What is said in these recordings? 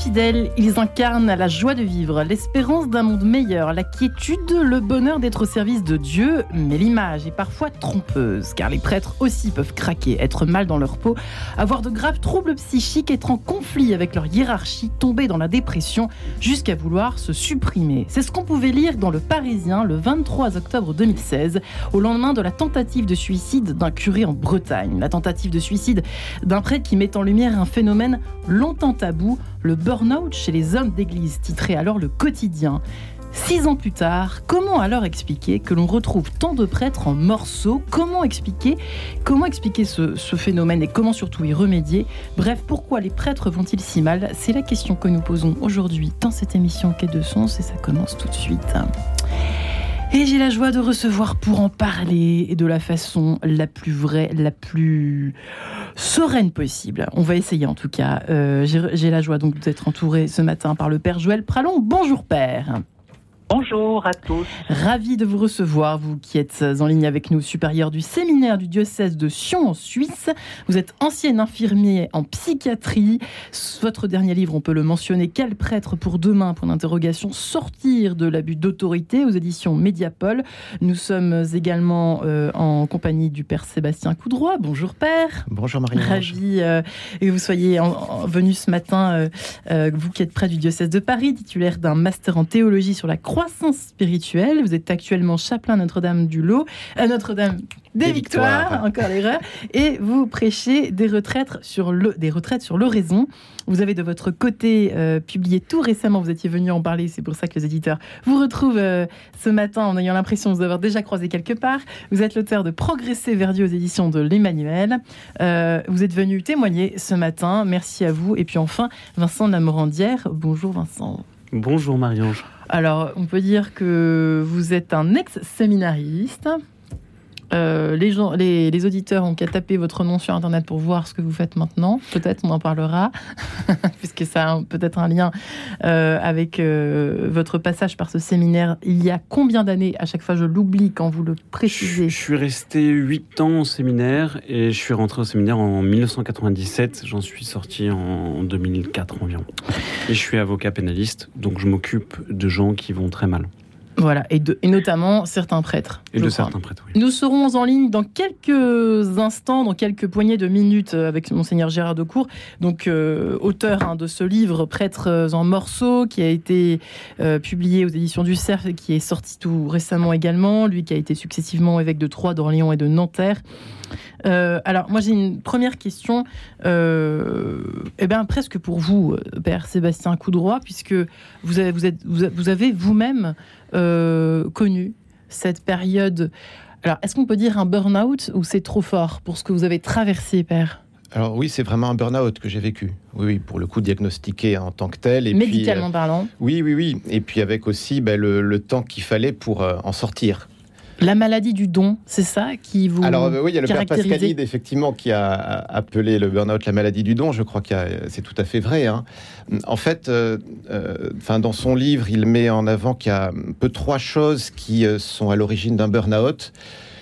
fidèles, ils incarnent la joie de vivre, l'espérance d'un monde meilleur, la quiétude, le bonheur d'être au service de Dieu, mais l'image est parfois trompeuse, car les prêtres aussi peuvent craquer, être mal dans leur peau, avoir de graves troubles psychiques, être en conflit avec leur hiérarchie, tomber dans la dépression, jusqu'à vouloir se supprimer. C'est ce qu'on pouvait lire dans Le Parisien le 23 octobre 2016, au lendemain de la tentative de suicide d'un curé en Bretagne. La tentative de suicide d'un prêtre qui met en lumière un phénomène longtemps tabou, le burn-out chez les hommes d'église, titré alors Le Quotidien. Six ans plus tard, comment alors expliquer que l'on retrouve tant de prêtres en morceaux? Comment expliquer Comment expliquer ce, ce, phénomène et comment surtout y remédier? Bref, pourquoi les prêtres vont-ils si mal? C'est la question que nous posons aujourd'hui dans cette émission Quai de Sens et ça commence tout de suite. Et j'ai la joie de recevoir pour en parler et de la façon la plus vraie, la plus sereine possible. On va essayer en tout cas. Euh, j'ai la joie donc d'être entouré ce matin par le Père Joël Pralon. Bonjour Père. Bonjour à tous. Ravi de vous recevoir, vous qui êtes en ligne avec nous, supérieur du séminaire du diocèse de Sion en Suisse. Vous êtes ancien infirmier en psychiatrie. Votre dernier livre, on peut le mentionner, Quel prêtre pour demain? Point d'interrogation, sortir de l'abus d'autorité aux éditions Mediapol. Nous sommes également euh, en compagnie du Père Sébastien Coudroy. Bonjour Père. Bonjour Marie. Ravi euh, que vous soyez en, venu ce matin, euh, euh, vous qui êtes près du diocèse de Paris, titulaire d'un master en théologie sur la croix croissance spirituelle. Vous êtes actuellement chapelain Notre-Dame du Lot, à Notre-Dame des, victoires, encore l'erreur, et vous prêchez des retraites sur le, des retraites sur l'oraison. Vous avez de votre côté euh, publié tout récemment, vous étiez venu en parler, c'est pour ça que les éditeurs vous retrouvent euh, ce matin en ayant l'impression de vous avoir déjà croisé quelque part. Vous êtes l'auteur de Progresser vers Dieu aux éditions de l'Emmanuel. Euh, vous êtes venu témoigner ce matin, merci à vous. Et puis enfin, Vincent Lamorandière. Bonjour Vincent. Bonjour Marie-Ange. Alors, on peut dire que vous êtes un ex-séminariste. Euh, les, gens, les, auditeurs ont qu'à taper votre nom sur Internet pour voir ce que vous faites maintenant. Peut-être on en parlera, puisque ça a peut-être un lien euh, avec euh, votre passage par ce séminaire. Il y a combien d'années? À chaque fois, je l'oublie quand vous le précisez. Je, je suis resté 8 ans au séminaire et je suis rentré au séminaire en 1997. J'en suis sorti en 2004 environ. Et je suis avocat pénaliste, donc je m'occupe de gens qui vont très mal. Voilà, et, de, et, notamment certains prêtres. Et de crois. certains prêtres, oui. Nous serons en ligne dans quelques instants, dans quelques poignées de minutes, avec Monseigneur Gérard Decour, donc euh, auteur hein, de ce livre Prêtres en morceaux, qui a été euh, publié aux éditions du Cerf, qui est sorti tout récemment également, lui qui a été successivement évêque de Troyes, d'Orléans et de Nanterre. Euh, alors, moi, j'ai une première question, euh, eh bien, presque pour vous, Père Sébastien Coudroy, puisque vous avez, vous êtes, vous avez vous-même euh, connu cette période. Alors, est-ce qu'on peut dire un burn-out ou c'est trop fort pour ce que vous avez traversé, Père? Alors oui, c'est vraiment un burn-out que j'ai vécu. Oui, oui, pour le coup diagnostiqué en tant que tel. Et Médicalement puis, euh, parlant. Oui, oui, oui. Et puis avec aussi ben, le, le, temps qu'il fallait pour euh, en sortir. La maladie du don, c'est ça qui vous Alors euh, oui, il y a le père Pascalide, effectivement, qui a appelé le burn-out la maladie du don. Je crois que c'est tout à fait vrai. Hein. En fait, euh, euh, dans son livre, il met en avant qu'il y a un peu trois choses qui sont à l'origine d'un burn-out.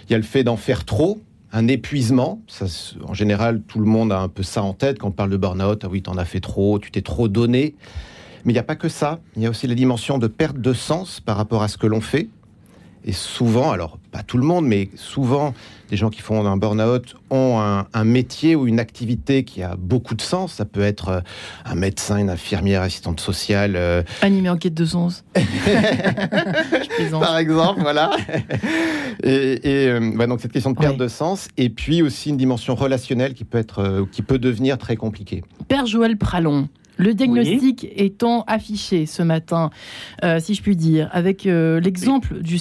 Il y a le fait d'en faire trop, un épuisement. Ça, en général, tout le monde a un peu ça en tête quand on parle de burn-out. Ah oui, t'en as fait trop, tu t'es trop donné. Mais il n'y a pas que ça. Il y a aussi la dimension de perte de sens par rapport à ce que l'on fait. Et souvent, alors pas tout le monde, mais souvent, les gens qui font un burn-out ont un, un, métier ou une activité qui a beaucoup de sens. Ça peut être euh, un médecin, une infirmière, assistante sociale. Euh... Animé en quête de sens. Par exemple, voilà. Et, et euh, donc cette question de perte ouais. de sens, et puis aussi une dimension relationnelle qui peut être, euh, qui peut devenir très compliquée. Père Joël Pralon. Le diagnostic oui. étant affiché ce matin, euh, si je puis dire, avec euh, l'exemple du,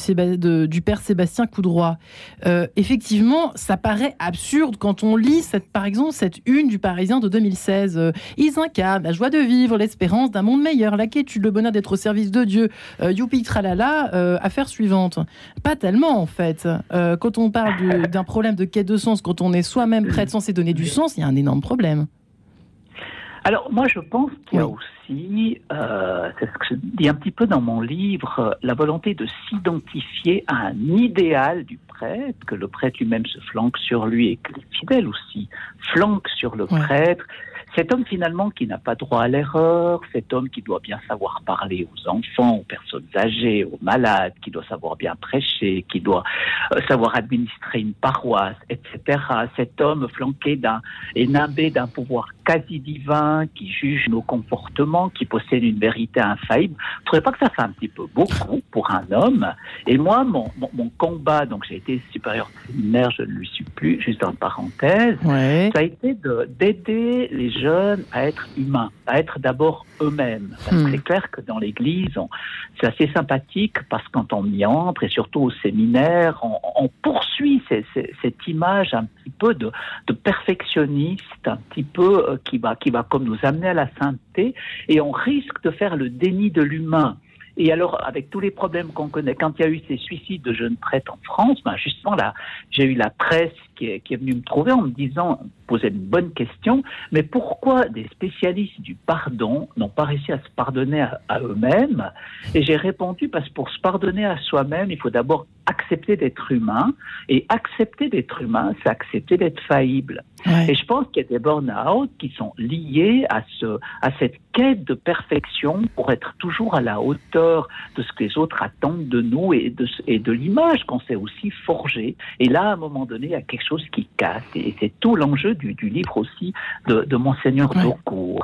du, père Sébastien Coudroy, euh, effectivement, ça paraît absurde quand on lit, cette, par exemple, cette une du Parisien de 2016. Euh, ils incarnent la joie de vivre, l'espérance d'un monde meilleur, la quiétude, le bonheur d'être au service de Dieu. Youpi, tralala, affaire suivante. Pas tellement, en fait. quand on parle d'un problème de quête de sens, quand on est soi-même prêt de sens et donner du sens, il y a un énorme problème. Alors moi je pense qu'il y a aussi, euh, c'est ce que je dis un petit peu dans mon livre, la volonté de s'identifier à un idéal du prêtre, que le prêtre lui-même se flanque sur lui et que les fidèles aussi flanquent sur le prêtre. cet homme finalement qui n'a pas droit à l'erreur, cet homme qui doit bien savoir parler aux enfants, aux personnes âgées, aux malades, qui doit savoir bien prêcher, qui doit euh, savoir administrer une paroisse, etc. Cet homme flanqué d'un et nimbé d'un pouvoir quasi divin, qui juge nos comportements, qui possède une vérité infaillible. Vous ne trouvez pas que ça fait un petit peu beaucoup pour un homme Et moi, mon, mon, combat, donc j'ai été supérieur séminaire, je ne lui suis plus, juste en parenthèse, ça a été d'aider les jeunes à être humains, à être d'abord eux-mêmes. Hmm. C'est clair que dans l'Église, c'est assez sympathique parce que quand on y entre, et surtout au séminaire, on, poursuit cette image un petit peu de, de, perfectionniste, un petit peu qui va, qui va comme nous amener à la sainteté, et on risque de faire le déni de l'humain. Et alors, avec tous les problèmes qu'on connaît, quand il y a eu ces suicides de jeunes prêtres en France, ben justement là, j'ai eu la presse qui est, qui est venue me trouver en me disant, poser une bonne question, mais pourquoi des spécialistes du pardon n'ont pas réussi à se pardonner à, eux-mêmes? Et j'ai répondu parce que pour se pardonner à soi-même, il faut d'abord accepter d'être humain, et accepter d'être humain, c'est accepter d'être faillible. Et je pense qu'il y a des burn-out qui sont liés à, ce, à cette quête de perfection pour être toujours à la hauteur de ce que les autres attendent de nous et de, et de l'image qu'on s'est aussi forgée. Et là, à un moment donné, il y a quelque chose qui casse. Et c'est tout l'enjeu du, livre aussi de, de Monseigneur ouais.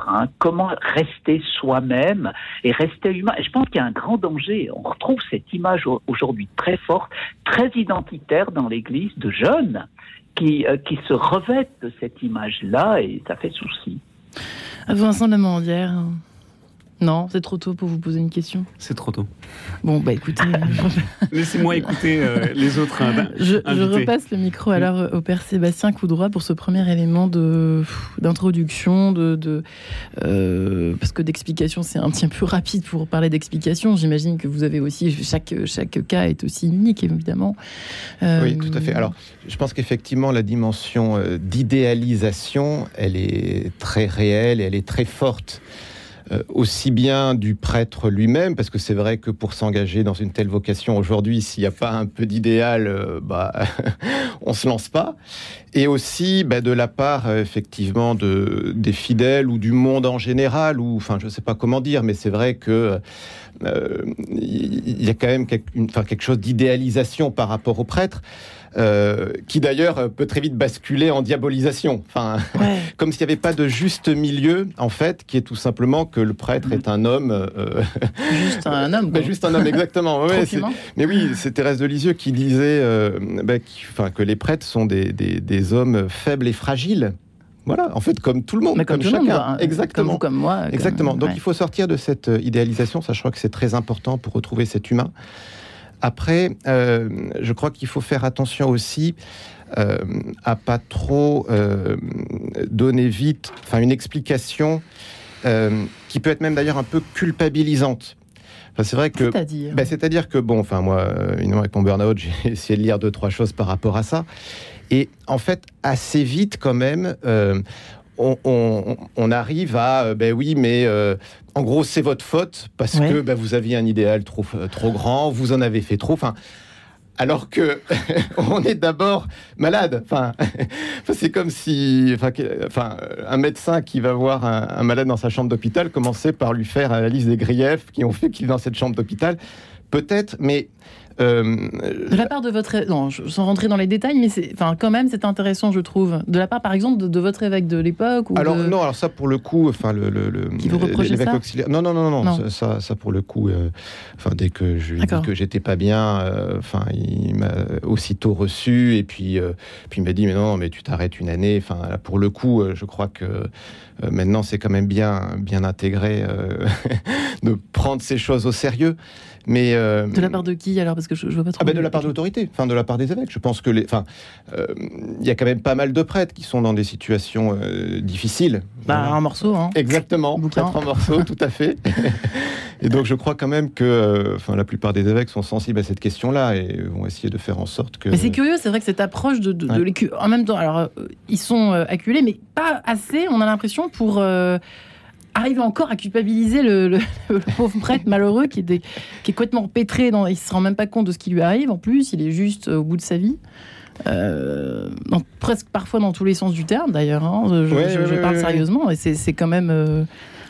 Hein. Comment rester soi-même et rester humain. Et je pense qu'il y a un grand danger. On retrouve cette image aujourd'hui très forte, très identitaire dans l'Église de jeunes qui, euh, qui se revêtent de cette image-là et ça fait souci. Vincent Lamandière, non, c'est trop tôt pour vous poser une question. C'est trop tôt. Bon, bah écoutez. Laissez-moi écouter euh, les autres. Hein, je, repasse le micro alors au père Sébastien Coudroy pour ce premier élément d'introduction, de, de, euh, parce que d'explication, c'est un petit peu rapide pour parler d'explication. J'imagine que vous avez aussi chaque chaque cas est aussi unique, évidemment. Euh, oui, tout à fait. Alors, je pense qu'effectivement, la dimension d'idéalisation, elle est très réelle et elle est très forte. Euh, aussi bien du prêtre lui-même, parce que c'est vrai que pour s'engager dans une telle vocation aujourd'hui, s'il n'y a pas un peu d'idéal, euh, bah, on se lance pas. Et aussi bah, de la part euh, effectivement de, des fidèles ou du monde en général, ou enfin je ne sais pas comment dire, mais c'est vrai que il y a quand même quelque, chose d'idéalisation par rapport aux prêtres. Euh, qui d'ailleurs peut très vite basculer en diabolisation. Enfin, comme s'il n'y avait pas de juste milieu, en fait, qui est tout simplement que le prêtre est un homme. Euh, juste un homme. Ben, juste un homme, exactement. mais oui, c'est Thérèse de Lisieux qui disait euh, ben, enfin, que les prêtres sont des, des, hommes faibles et fragiles. Voilà, en fait, comme tout le monde, comme, chacun. Exactement. Comme, moi. Exactement. Donc il faut sortir de cette idéalisation. Ça, je crois que c'est très important pour retrouver cet humain. Après, euh, je crois qu'il faut faire attention aussi euh, à pas trop euh, donner vite, enfin une explication qui peut être même d'ailleurs un peu culpabilisante. c'est vrai que, c'est-à-dire, ben, c'est-à-dire que bon, enfin moi, une avec mon burn-out, j'ai essayé de lire deux trois choses par rapport à ça, et en fait assez vite quand même, on, arrive à, euh, ben oui, mais euh, en gros, c'est votre faute parce que ben, vous aviez un idéal trop, euh, trop grand, vous en avez fait trop. Enfin, alors que on est d'abord malade. Enfin, c'est comme si, enfin, un médecin qui va voir un, malade dans sa chambre d'hôpital commençait par lui faire la liste des griefs qui ont fait qu'il est dans cette chambre d'hôpital. Peut-être, mais euh, de la part de votre, non, sans rentrer dans les détails, mais enfin, quand même, c'est intéressant, je trouve. De la part, par exemple, de, votre évêque de l'époque. Ou alors non, alors ça pour le coup, enfin le, le, l'évêque auxiliaire. Non, non, non, non, Ça, ça, pour le coup, euh, enfin dès que je lui ai dit que j'étais pas bien, euh, enfin il m'a aussitôt reçu et puis puis il m'a dit mais non, mais tu t'arrêtes une année. Enfin pour le coup, je crois que maintenant c'est quand même bien bien intégré de prendre ces choses au sérieux. Mais euh, de la part de qui alors Parce que je, vois pas trop. Ah ben de la part de l'autorité, enfin de la part des évêques. Je pense que les, enfin, euh, il y a quand même pas mal de prêtres qui sont dans des situations euh, difficiles. Bah, un morceau, hein. Exactement, quatre en morceaux, tout à fait. et donc je crois quand même que, enfin, la plupart des évêques sont sensibles à cette question-là et vont essayer de faire en sorte que. Mais c'est curieux, c'est vrai que cette approche de, de, En même temps, alors ils sont acculés, mais pas assez. On a l'impression pour arrive encore à culpabiliser le, pauvre prêtre malheureux qui est, qui est complètement pétré, dans, il se rend même pas compte de ce qui lui arrive en plus, il est juste au bout de sa vie. Euh, presque parfois dans tous les sens du terme d'ailleurs, hein. je, parle sérieusement, et c'est quand même... Euh.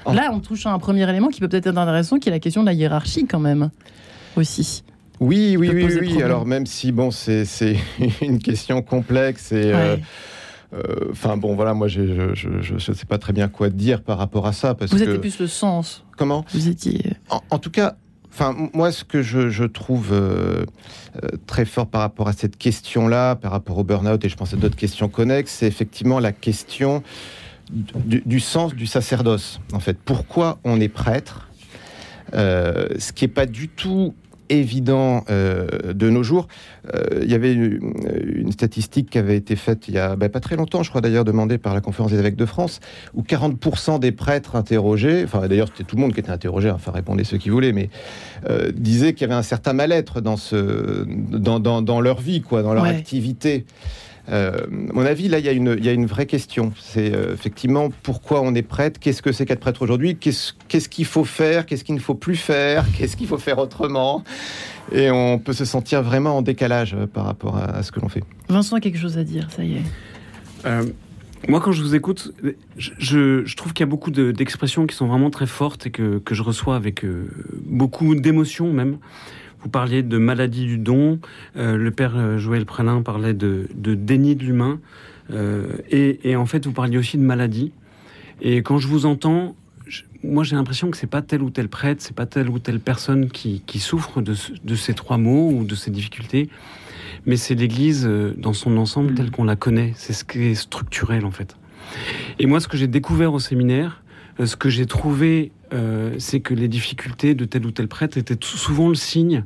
Là, on touche à un premier élément qui peut peut-être être intéressant, qui est la question de la hiérarchie quand même, aussi. Oui, oui, oui, oui. Alors même si bon, c'est une question complexe et euh, enfin bon, voilà, moi je ne sais pas très bien quoi dire par rapport à ça. Parce Vous étiez plus le sens. Comment Vous étiez. En, tout cas, enfin moi ce que je, trouve euh, très fort par rapport à cette question-là, par rapport au burn-out et je pense à d'autres questions connexes, c'est effectivement la question du, du, sens du sacerdoce. En fait, pourquoi on est prêtre? Ce qui n'est pas du tout évident euh, de nos jours. Euh, il y avait une, statistique qui avait été faite il y a ben, pas très longtemps, je crois d'ailleurs demandée par la conférence des évêques de France, où 40% des prêtres interrogés, enfin d'ailleurs c'était tout le monde qui était interrogé, enfin répondez ceux qui voulaient, mais euh, disaient qu'il y avait un certain mal-être dans, ce, dans, dans, leur vie, quoi, dans leur activité. Euh, mon avis, là, il y, a une, il y a une vraie question. C'est euh, effectivement pourquoi on est prêtre, qu'est-ce que c'est qu'être prêtre aujourd'hui, qu'est-ce qu'il faut faire, qu'est-ce qu'il ne faut plus faire, qu'est-ce qu'il faut faire autrement? Et on peut se sentir vraiment en décalage euh, par rapport à, ce que l'on fait. Vincent a quelque chose à dire, ça y est. moi, quand je vous écoute, je, je trouve qu'il y a beaucoup d'expressions qui sont vraiment très fortes et que, que je reçois avec beaucoup d'émotions même. Vous parliez de maladie du don. Euh, le père euh, Joël Pralin parlait de, déni de l'humain. Euh, et, en fait, vous parliez aussi de maladie. Et quand je vous entends, moi j'ai l'impression que c'est pas tel ou tel prêtre, c'est pas telle ou telle personne qui, souffre de, ces trois mots ou de ces difficultés, mais c'est l'Église dans son ensemble telle qu'on la connaît. C'est ce qui est structurel en fait. Et moi, ce que j'ai découvert au séminaire, ce que j'ai trouvé euh, c'est que les difficultés de tel ou tel prêtre étaient souvent le signe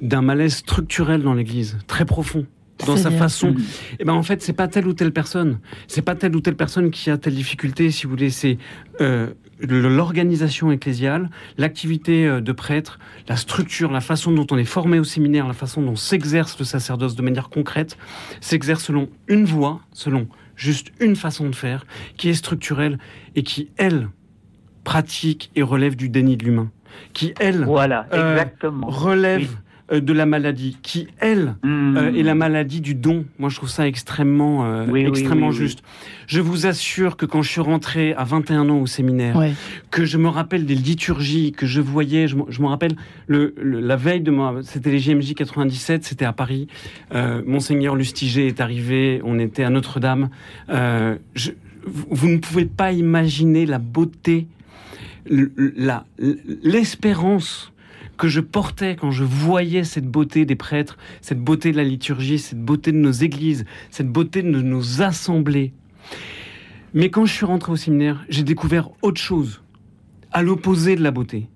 d'un malaise structurel dans l'Église, très profond dans sa façon. Et eh ben en fait, c'est pas telle ou telle personne, c'est pas telle ou telle personne qui a telle difficulté, si vous voulez, c'est euh, l'organisation ecclésiale, l'activité euh, de prêtre, la structure, la façon dont on est formé au séminaire, la façon dont s'exerce le sacerdoce de manière concrète, s'exerce selon une voie, selon juste une façon de faire, qui est structurelle et qui, elle, pratique et relève du déni de l'humain, qui, elle, voilà, euh, relève euh, de la maladie, qui, elle, mmh. euh, est la maladie du don. Moi, je trouve ça extrêmement, extrêmement juste. Je vous assure que quand je suis rentré à 21 ans au séminaire, que je me rappelle des liturgies que je voyais, je, me rappelle le, la veille de moi, c'était les JMJ 97, c'était à Paris. Monseigneur Lustiger est arrivé, on était à Notre-Dame. vous ne pouvez pas imaginer la beauté l'espérance que je portais quand je voyais cette beauté des prêtres, cette beauté de la liturgie, cette beauté de nos églises, cette beauté de nos assemblées. Mais quand je suis rentré au séminaire, j'ai découvert autre chose, à l'opposé de la beauté,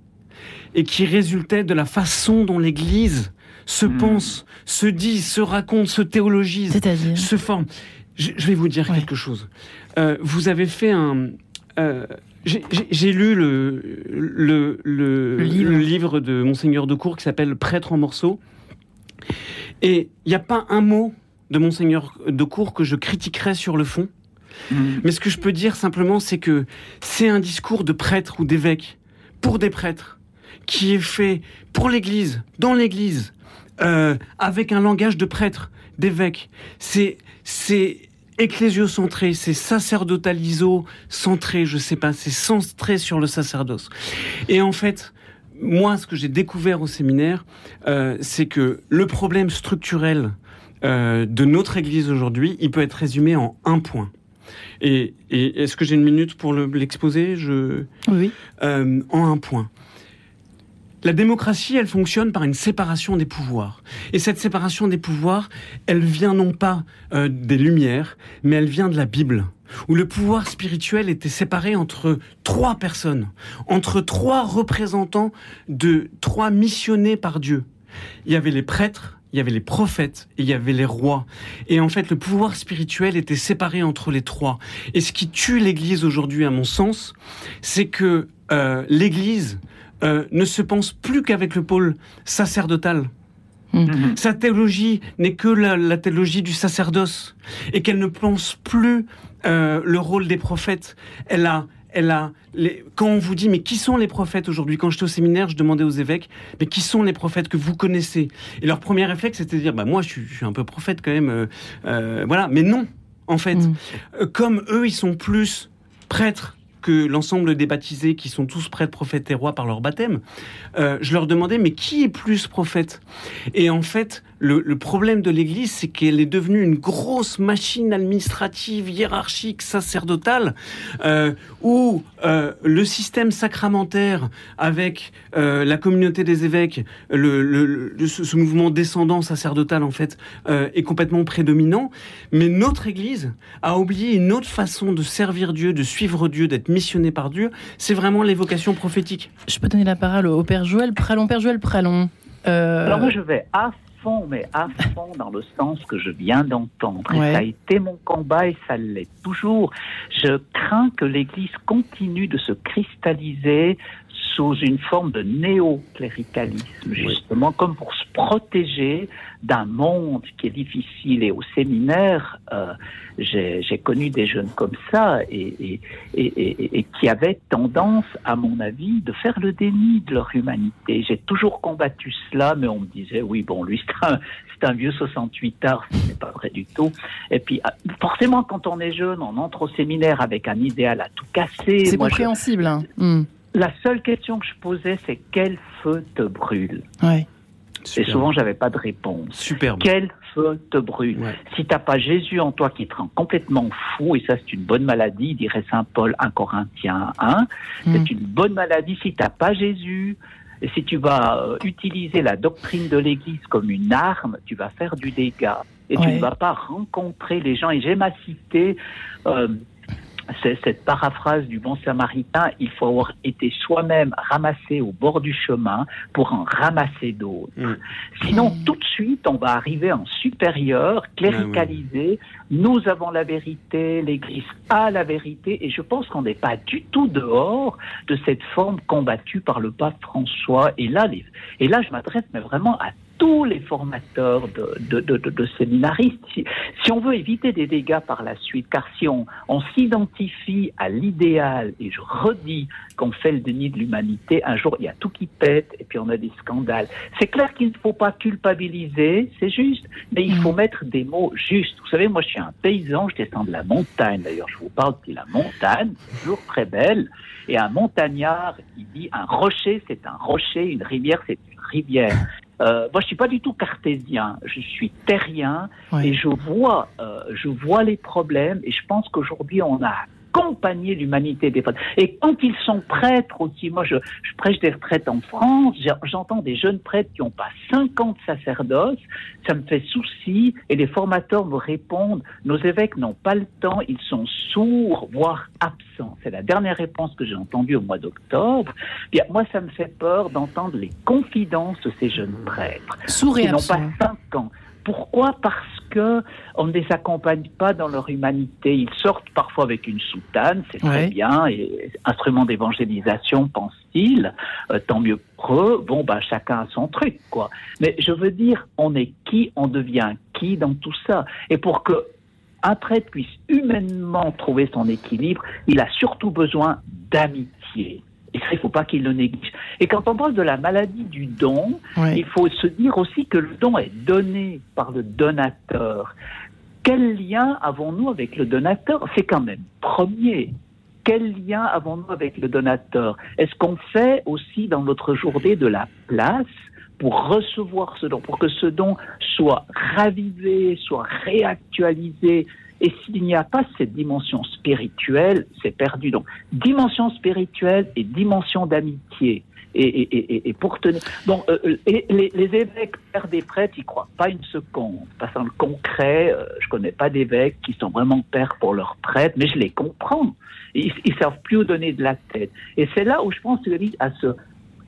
et qui résultait de la façon dont l'Église se hmm. pense, se dit, se raconte, se théologise, se forme. Je, vais vous dire quelque chose. Euh, vous avez fait un, euh, j'ai lu le, le, le, livre. de Monseigneur de Cour qui s'appelle Prêtre en morceaux. Et il n'y a pas un mot de Monseigneur de Cour que je critiquerais sur le fond. Mm. Mais ce que je peux dire simplement, c'est que c'est un discours de prêtre ou d'évêque pour des prêtres qui est fait pour l'Église, dans l'Église, euh, avec un langage de prêtre, d'évêque. C'est c'est ecclésiocentré, c'est sacerdotaliso-centré, je sais pas, c'est centré sur le sacerdoce. Et en fait, moi, ce que j'ai découvert au séminaire, euh, c'est que le problème structurel euh, de notre Église aujourd'hui, il peut être résumé en un point. Et, est-ce que j'ai une minute pour l'exposer? Je oui. Euh, en un point. La démocratie, elle fonctionne par une séparation des pouvoirs. Et cette séparation des pouvoirs, elle vient non pas euh, des Lumières, mais elle vient de la Bible, où le pouvoir spirituel était séparé entre trois personnes, entre trois représentants de trois missionnés par Dieu. Il y avait les prêtres, il y avait les prophètes et il y avait les rois. Et en fait, le pouvoir spirituel était séparé entre les trois. Et ce qui tue l'Église aujourd'hui, à mon sens, c'est que euh, l'Église euh, ne se pense plus qu'avec le pôle sacerdotal. Mhm. Sa théologie n'est que la, théologie du sacerdoce et qu'elle ne pense plus euh, le rôle des prophètes. Elle a, elle a les... quand on vous dit mais qui sont les prophètes aujourd'hui? Quand j'étais au séminaire, je demandais aux évêques mais qui sont les prophètes que vous connaissez? Et leur premier réflexe c'était de dire bah moi je suis, un peu prophète quand même, euh, euh, voilà. Mais non, en fait, mm. euh, comme eux ils sont plus prêtres l'ensemble des baptisés qui sont tous prêtres, prophètes et rois par leur baptême, je leur demandais mais qui est plus prophète? Et en fait, le, problème de l'Église, c'est qu'elle est devenue une grosse machine administrative, hiérarchique, sacerdotale, euh, où euh, le système sacramentaire, avec euh, la communauté des évêques, le, ce, mouvement descendant sacerdotal, en fait, est complètement prédominant. Mais notre Église a oublié une autre façon de servir Dieu, de suivre Dieu, d'être missionné par Dieu. C'est vraiment l'évocation prophétique. Je peux donner la parole au Père Joël Pralon. Père Joël Pralon. Alors moi, je vais à fond, mais à fond dans le sens que je viens d'entendre. ça a été mon combat et ça l'est toujours. Je crains que l'Église continue de se cristalliser sous une forme de néo-cléricalisme, justement, comme pour se protéger d'un monde qui est difficile. Et au séminaire, euh, j'ai connu des jeunes comme ça et, et, qui avaient tendance, à mon avis, de faire le déni de leur humanité. J'ai toujours combattu cela, mais on me disait, oui, bon, lui, c'est un, vieux 68 art, ce n'est pas vrai du tout. Et puis, ah, forcément, quand on est jeune, on entre au séminaire avec un idéal à tout casser. C'est compréhensible. Hein. Hmm. La seule question que je posais, c'est quel feu te brûle? Ouais. Et souvent, j'avais pas de réponse. Superbe. Quel feu te brûle Si t'as pas Jésus en toi qui te rend complètement fou, et ça c'est une bonne maladie, dirait saint Paul 1 Corinthiens 1, c'est hmm. une bonne maladie si t'as pas Jésus. Et si tu vas euh, utiliser la doctrine de l'Église comme une arme, tu vas faire du dégât. Et tu ne vas pas rencontrer les gens. Et j'aime à citer euh, c'est cette paraphrase du bon samaritain, il faut avoir été soi-même ramassé au bord du chemin pour en ramasser d'autres. Mm. Sinon, tout de suite, on va arriver en supérieur, cléricalisé. Nous avons la vérité, l'Église a la vérité, et je pense qu'on n'est pas du tout dehors de cette forme combattue par le pape François. Et là, et là je m'adresse mais vraiment à tous les formateurs de, de, de, séminaristes. Si, si, on veut éviter des dégâts par la suite, car si on, on s'identifie à l'idéal, et je redis qu'on fait le déni de l'humanité, un jour il y a tout qui pète et puis on a des scandales. C'est clair qu'il ne faut pas culpabiliser, c'est juste, mais il faut mm. mettre des mots justes. Vous savez, moi je suis un paysan, je descends de la montagne, d'ailleurs je vous parle de la montagne, toujours très belle, et un montagnard, il dit un rocher c'est un rocher, une rivière c'est une rivière. Euh, moi, je suis pas du tout cartésien. Je suis terrien et je vois, euh, je vois les problèmes. Et je pense qu'aujourd'hui, on a accompagner l'humanité des prêtres. Et quand ils sont prêtres aussi, moi je, je prêche des retraites en France, j'entends des jeunes prêtres qui n'ont pas 50 sacerdoces, ça me fait souci et les formateurs me répondent, nos évêques n'ont pas le temps, ils sont sourds, voire absents. C'est la dernière réponse que j'ai entendue au mois d'octobre. Bien, moi ça me fait peur d'entendre les confidences de ces jeunes prêtres. Sourds et qui n'ont pas 5 ans. Pourquoi Parce que on ne les accompagne pas dans leur humanité. Ils sortent parfois avec une soutane, c'est très bien, et instrument d'évangélisation, pense-t-il, euh, tant mieux pour eux. Bon, bah chacun a son truc, quoi. Mais je veux dire, on est qui, on devient qui dans tout ça. Et pour que un prêtre puisse humainement trouver son équilibre, il a surtout besoin d'amitié. Et ça, il ne faut pas qu'il le néglige. Et quand on parle de la maladie du don, il faut se dire aussi que le don est donné par le donateur. Quel lien avons-nous avec le donateur? C'est quand même premier. Quel lien avons-nous avec le donateur? Est-ce qu'on fait aussi dans notre journée de la place pour recevoir ce don, pour que ce don soit ravivé, soit réactualisé, et s'il n'y a pas cette dimension spirituelle, c'est perdu. Donc, dimension spirituelle et dimension d'amitié. Et, et, et, et, pour tenir. Bon, euh, euh, les, les, évêques, pères des prêtres, ils croient pas une seconde. Parce dans le concret, euh, je connais pas d'évêques qui sont vraiment pères pour leurs prêtres, mais je les comprends. Ils, ils savent plus où donner de la tête. Et c'est là où je pense que l'Église a se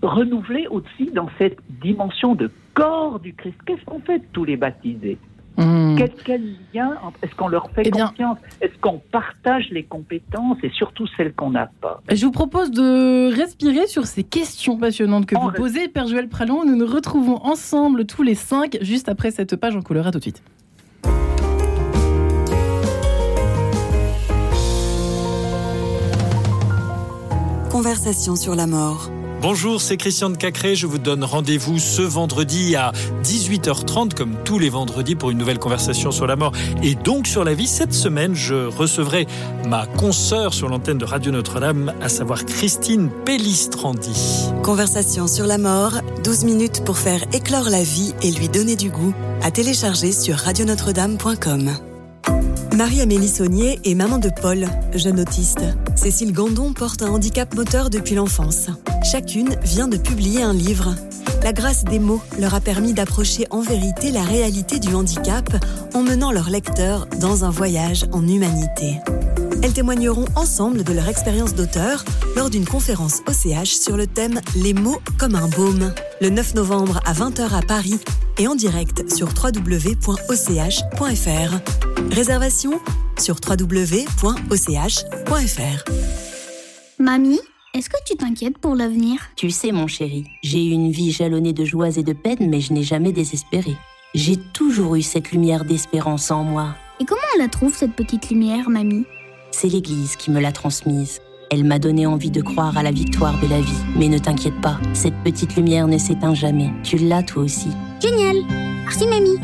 renouveler aussi dans cette dimension de corps du Christ. Qu'est-ce qu'on fait de tous les baptisés? Hmm. Quel, lien Est-ce qu'on leur fait eh confiance? Est-ce qu'on partage les compétences et surtout celles qu'on n'a pas? Je vous propose de respirer sur ces questions passionnantes que vous posez, Père Joël Pralon. Nous nous retrouvons ensemble tous les cinq juste après cette page en couleur. tout de suite. Conversation sur la mort. Bonjour, c'est Christian de Cacré. Je vous donne rendez-vous ce vendredi à 18h30, comme tous les vendredis, pour une nouvelle conversation sur la mort et donc sur la vie. Cette semaine, je recevrai ma consoeur sur l'antenne de Radio Notre-Dame, à savoir Christine Pellistrandi. Conversation sur la mort, 12 minutes pour faire éclore la vie et lui donner du goût, à télécharger sur radionotre-dame.com. Marie-Amélie Saunier est maman de Paul, jeune autiste. Cécile Gandon porte un handicap moteur depuis l'enfance. Chacune vient de publier un livre. La grâce des mots leur a permis d'approcher en vérité la réalité du handicap en menant leurs lecteurs dans un voyage en humanité. Elles témoigneront ensemble de leur expérience d'auteur lors d'une conférence OCH sur le thème Les mots comme un baume, le 9 novembre à 20h à Paris et en direct sur www.och.fr. Réservation sur www.och.fr. Mamie, est-ce que tu t'inquiètes pour l'avenir? Tu sais, mon chéri, j'ai eu une vie jalonnée de joies et de peines, mais je n'ai jamais désespéré. J'ai toujours eu cette lumière d'espérance en moi. Et comment on la trouve, cette petite lumière, mamie? C'est l'Église qui me l'a transmise. Elle m'a donné envie de croire à la victoire de la vie. Mais ne t'inquiète pas, cette petite lumière ne s'éteint jamais. Tu l'as toi aussi. Génial Merci, mamie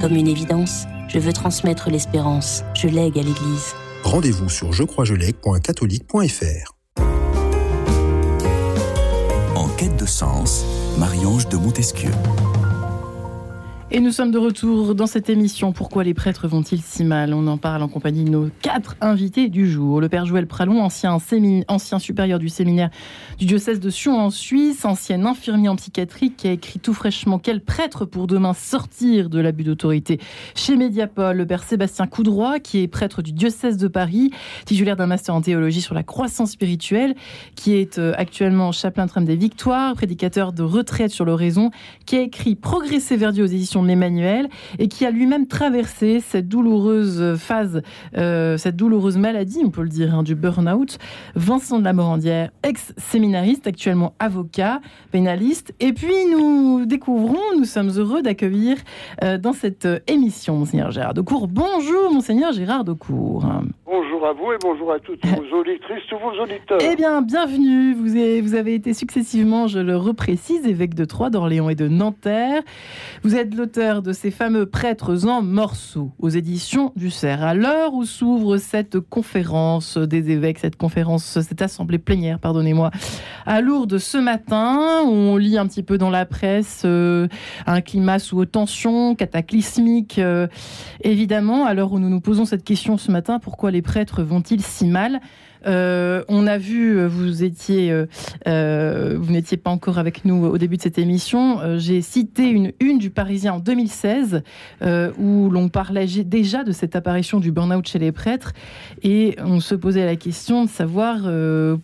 Comme une évidence, je veux transmettre l'espérance. Je lègue à l'Église. Rendez-vous sur jecroisjelègue.catholique.fr. En quête de sens, Marie-Ange de Montesquieu. Et nous sommes de retour dans cette émission Pourquoi les prêtres vont-ils si mal? On en parle en compagnie de nos quatre invités du jour. Le père Joël Pralon, ancien, supérieur du séminaire du diocèse de Sion en Suisse, ancien infirmier en psychiatrie qui a écrit tout fraîchement Quel prêtre pour demain sortir de l'abus d'autorité chez Mediapol. Le père Sébastien Coudroy, qui est prêtre du diocèse de Paris, titulaire d'un master en théologie sur la croissance spirituelle, qui est euh, actuellement chapelain Trame des Victoires, prédicateur de retraite sur l'oraison, qui a écrit Progresser vers Dieu aux éditions Emmanuel et qui a lui-même traversé cette douloureuse phase, euh, cette douloureuse maladie, on peut le dire, hein, du burn-out. Vincent de la Morandière, ex-séminariste, actuellement avocat, pénaliste. Et puis nous découvrons, nous sommes heureux d'accueillir euh, dans cette émission Monseigneur Gérard Decour. Bonjour Monseigneur Gérard Decour. Bonjour à vous et bonjour à toutes vos auditrices, tous vos auditeurs. Eh bien, bienvenue. Vous avez, vous avez été successivement, je le reprécise, évêque de Troyes, d'Orléans et de Nanterre. Vous êtes de ces fameux Prêtres en morceaux aux éditions du Cerf. À l'heure où s'ouvre cette conférence des évêques, cette conférence, cette assemblée plénière, pardonnez-moi, à Lourdes ce matin, on lit un petit peu dans la presse euh, un climat sous tension, cataclysmique. Euh, évidemment, à l'heure où nous nous posons cette question ce matin, pourquoi les prêtres vont-ils si mal? Euh, on a vu, euh, vous étiez, euh, vous n'étiez pas encore avec nous au début de cette émission. J'ai cité une une du Parisien en 2016 où l'on parlait déjà de cette apparition du burn-out chez les prêtres et on se posait la question de savoir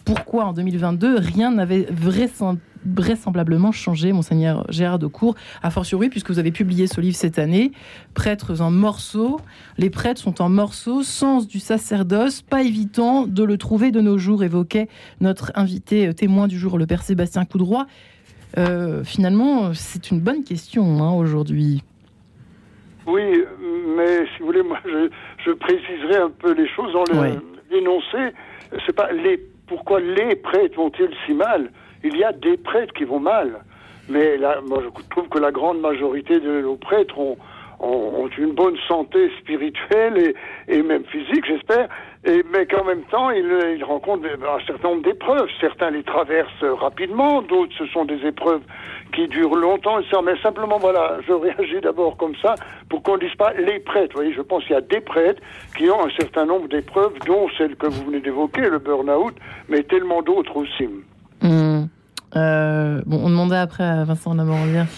pourquoi en 2022 rien n'avait vraisemblablement vraisemblablement changé, monseigneur Gérard de Cour, a fortiori, puisque vous avez publié ce livre cette année, Prêtres en morceaux. Les prêtres sont en morceaux, sens du sacerdoce, pas évitant de le trouver de nos jours, évoquait notre invité euh, témoin du jour, le père Sébastien Coudroy. Euh, finalement, c'est une bonne question hein, aujourd'hui. Oui, mais si vous voulez, moi, je, préciserai un peu les choses en l'énoncé. C'est pas les pourquoi les prêtres vont-ils si mal? Il y a des prêtres qui vont mal. Mais moi, je trouve que la grande majorité de nos prêtres ont, une bonne santé spirituelle et, même physique, j'espère, mais qu'en même temps, ils, rencontrent un certain nombre d'épreuves. Certains les traversent rapidement, d'autres, ce sont des épreuves qui durent longtemps. Mais simplement, voilà, je réagis d'abord comme ça pour qu'on ne dise pas les prêtres. Vous voyez, je pense qu'il y a des prêtres qui ont un certain nombre d'épreuves, dont celle que vous venez d'évoquer, le burn-out, mais tellement d'autres aussi. Mmh. Euh, bon, on demandait après à Vincent Lamorandière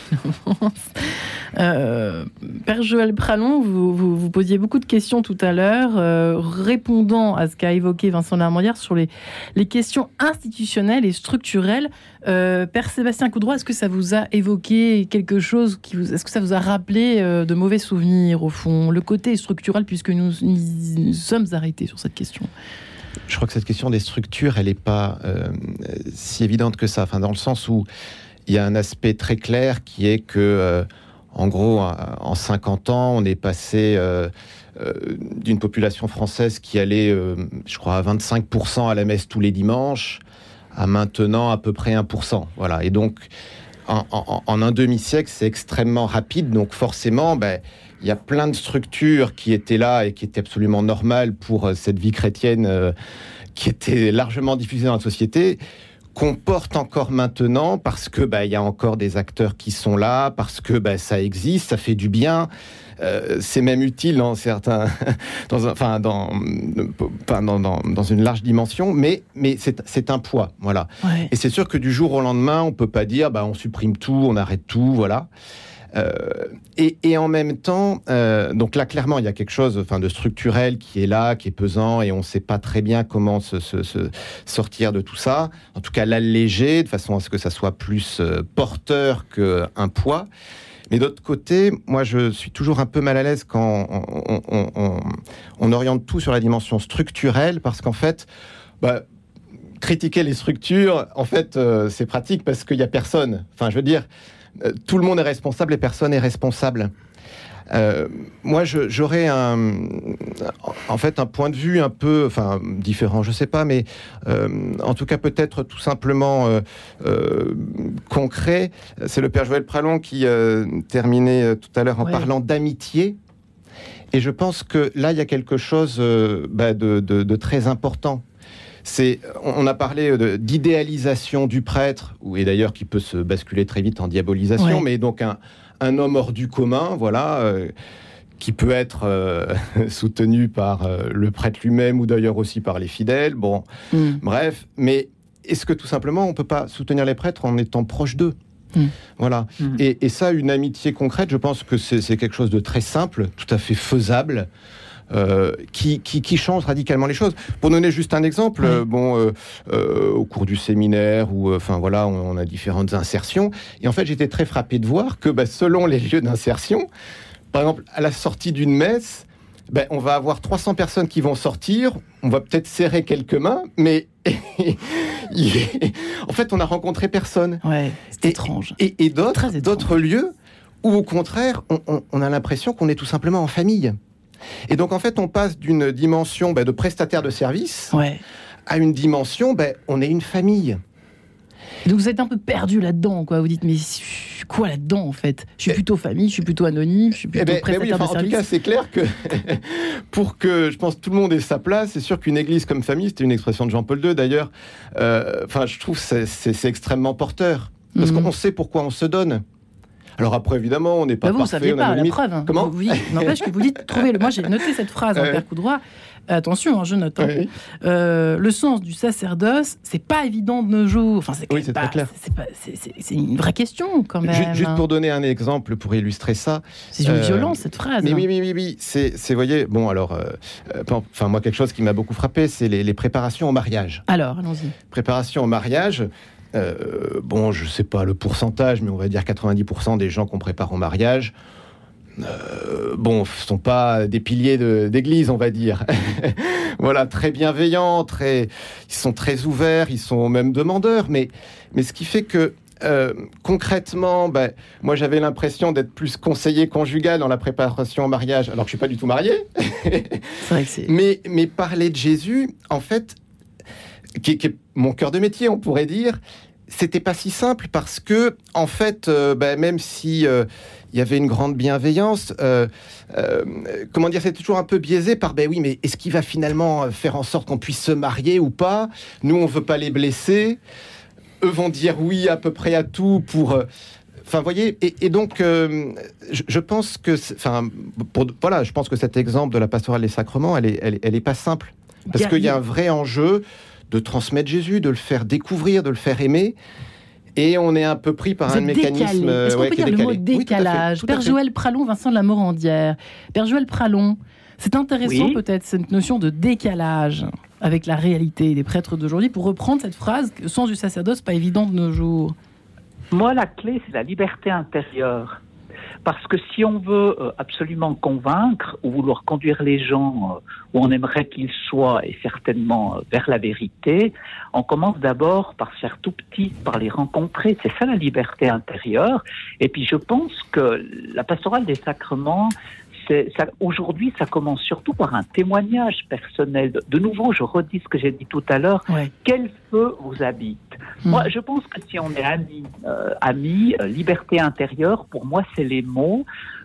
euh, Père Joël Pralon, vous, vous, posiez beaucoup de questions tout à l'heure, euh, répondant à ce qu'a évoqué Vincent Lamorandière sur les, les questions institutionnelles et structurelles. Père Sébastien Coudroy, est-ce que ça vous a évoqué quelque chose qui vous, Est-ce que ça vous a rappelé de mauvais souvenirs, au fond Le côté structurel, puisque nous, nous sommes arrêtés sur cette question? Je crois que cette question des structures, elle n'est pas euh, si évidente que ça. Enfin, dans le sens où il y a un aspect très clair qui est que, euh, en gros, en 50 ans, on est passé euh, d'une population française qui allait, je crois, à 25% à la messe tous les dimanches à maintenant à peu près 1%. Voilà. Et donc, en, un demi-siècle, c'est extrêmement rapide. Donc, forcément, ben, il y a plein de structures qui étaient là et qui étaient absolument normales pour euh, cette vie chrétienne euh, qui était largement diffusée dans la société qu'on porte encore maintenant parce que bah, il y a encore des acteurs qui sont là, parce que bah, ça existe, ça fait du bien. Euh, c'est même utile dans certains, dans, enfin dans, dans, dans, dans, une large dimension, mais, mais c'est un poids, voilà. Et c'est sûr que du jour au lendemain, on peut pas dire, bah, on supprime tout, on arrête tout, voilà. Euh, et, en même temps, euh, donc là, clairement, il y a quelque chose enfin, de structurel qui est là, qui est pesant, et on ne sait pas très bien comment se, sortir de tout ça. En tout cas, l'alléger de façon à ce que ça soit plus euh, porteur qu'un poids. Mais d'autre côté, moi, je suis toujours un peu mal à l'aise quand on, oriente tout sur la dimension structurelle, parce qu'en fait, bah, critiquer les structures, en fait, c'est pratique parce qu'il n'y a personne. Enfin, je veux dire, tout le monde est responsable et personne n'est responsable. Euh, moi, j'aurais un, en fait, un point de vue un peu, enfin, différent, je sais pas, mais euh, en tout cas peut-être tout simplement concret. C'est le père Joël Pralon qui terminait tout à l'heure en parlant d'amitié. Et je pense que là, il y a quelque chose bah, de, très important on a parlé d'idéalisation du prêtre, et d'ailleurs qui peut se basculer très vite en diabolisation, mais donc un, homme hors du commun, voilà. Euh, qui peut être euh, soutenu par euh, le prêtre lui-même ou d'ailleurs aussi par les fidèles. Bon, mm. bref, mais est-ce que tout simplement on peut pas soutenir les prêtres en étant proche d'eux mm. Voilà. Mm. et, ça, une amitié concrète, je pense que c'est quelque chose de très simple, tout à fait faisable. Euh, qui, qui, change radicalement les choses. Pour donner juste un exemple, euh, bon, euh, au cours du séminaire, où, enfin voilà, on, a différentes insertions, et en fait, j'étais très frappé de voir que, bah, selon les lieux d'insertion, par exemple, à la sortie d'une messe, ben, on va avoir 300 personnes qui vont sortir, on va peut-être serrer quelques mains, mais en fait, on a rencontré personne. Ouais, c'est étrange. Et, et d'autres lieux où, au contraire, on, on a l'impression qu'on est tout simplement en famille. Et donc, en fait, on passe d'une dimension bah, de prestataire de service à une dimension, bah, on est une famille. donc vous êtes un peu perdu là-dedans, quoi. Vous dites mais quoi là-dedans en fait? Je suis plutôt famille, je suis plutôt anonyme, je suis plutôt eh ben, prestataire de service. En tout cas, c'est clair que pour que je pense tout le monde ait sa place, c'est sûr qu'une église comme famille, c'était une expression de Jean-Paul II d'ailleurs. Euh, enfin, je trouve c'est c'est extrêmement porteur parce mhm. qu'on sait pourquoi on se donne. Alors après, évidemment, on n'est pas bah vous, parfait. Vous pas, la preuve. Hein. Comment vous, N'empêche que vous dites, trouvez le. Moi, j'ai noté cette phrase en père coup droit. Attention, hein, je note. Hein. Euh, le sens du sacerdoce, c'est pas évident de nos jours. Enfin, c'est oui, très clair. C'est une vraie question quand même. Juste, pour donner un exemple pour illustrer ça. C'est une euh, violence cette phrase. Mais oui, oui, oui, oui. C'est, vous voyez, bon alors, euh, enfin moi quelque chose qui m'a beaucoup frappé, c'est les, les préparations au mariage. Alors, allons-y. Préparation au mariage. Euh, bon, je ne sais pas le pourcentage, mais on va dire 90% des gens qu'on prépare au mariage, euh, bon, sont pas des piliers d'église, on va dire. voilà, très bienveillants, très, ils sont très ouverts, ils sont même demandeurs, mais, mais ce qui fait que euh, concrètement, ben, moi j'avais l'impression d'être plus conseiller conjugal dans la préparation au mariage, alors que je suis pas du tout marié. vrai mais, mais parler de Jésus, en fait, qui, est mon cœur de métier, on pourrait dire, c'était pas si simple parce que, en fait, euh, ben, même si euh, il y avait une grande bienveillance, euh, comment dire, c'était toujours un peu biaisé par, ben oui, mais est-ce qu'il va finalement faire en sorte qu'on puisse se marier ou pas? Nous, on veut pas les blesser. Eux vont dire oui à peu près à tout pour. Enfin, voyez, et, donc, je, pense que, enfin, voilà, je pense que cet exemple de la pastorale des sacrements, elle est, elle, elle est pas simple parce qu'il y a un vrai enjeu de transmettre Jésus, de le faire découvrir, de le faire aimer. Et on est un peu pris par un mécanisme. Est-ce qu'on peut dire le mot décalage? Père Joël Pralon, Vincent de la Morandière. Père Joël Pralon, c'est intéressant peut-être cette notion de décalage avec la réalité des prêtres d'aujourd'hui pour reprendre cette phrase le sens du sacerdoce pas évident de nos jours. Moi, la clé, c'est la liberté intérieure. Parce que si on veut euh, absolument convaincre ou vouloir conduire les gens euh, où on aimerait qu'ils soient et certainement euh, vers la vérité, on commence d'abord par faire tout petit, par les rencontrer. C'est ça la liberté intérieure. Et puis je pense que la pastorale des sacrements, aujourd'hui, ça commence surtout par un témoignage personnel. De, nouveau, je redis ce que j'ai dit tout à l'heure. Quel feu vous habite Hmm. Moi, je pense que si on est amis, euh, amis, euh, liberté intérieure, pour moi, c'est les mots.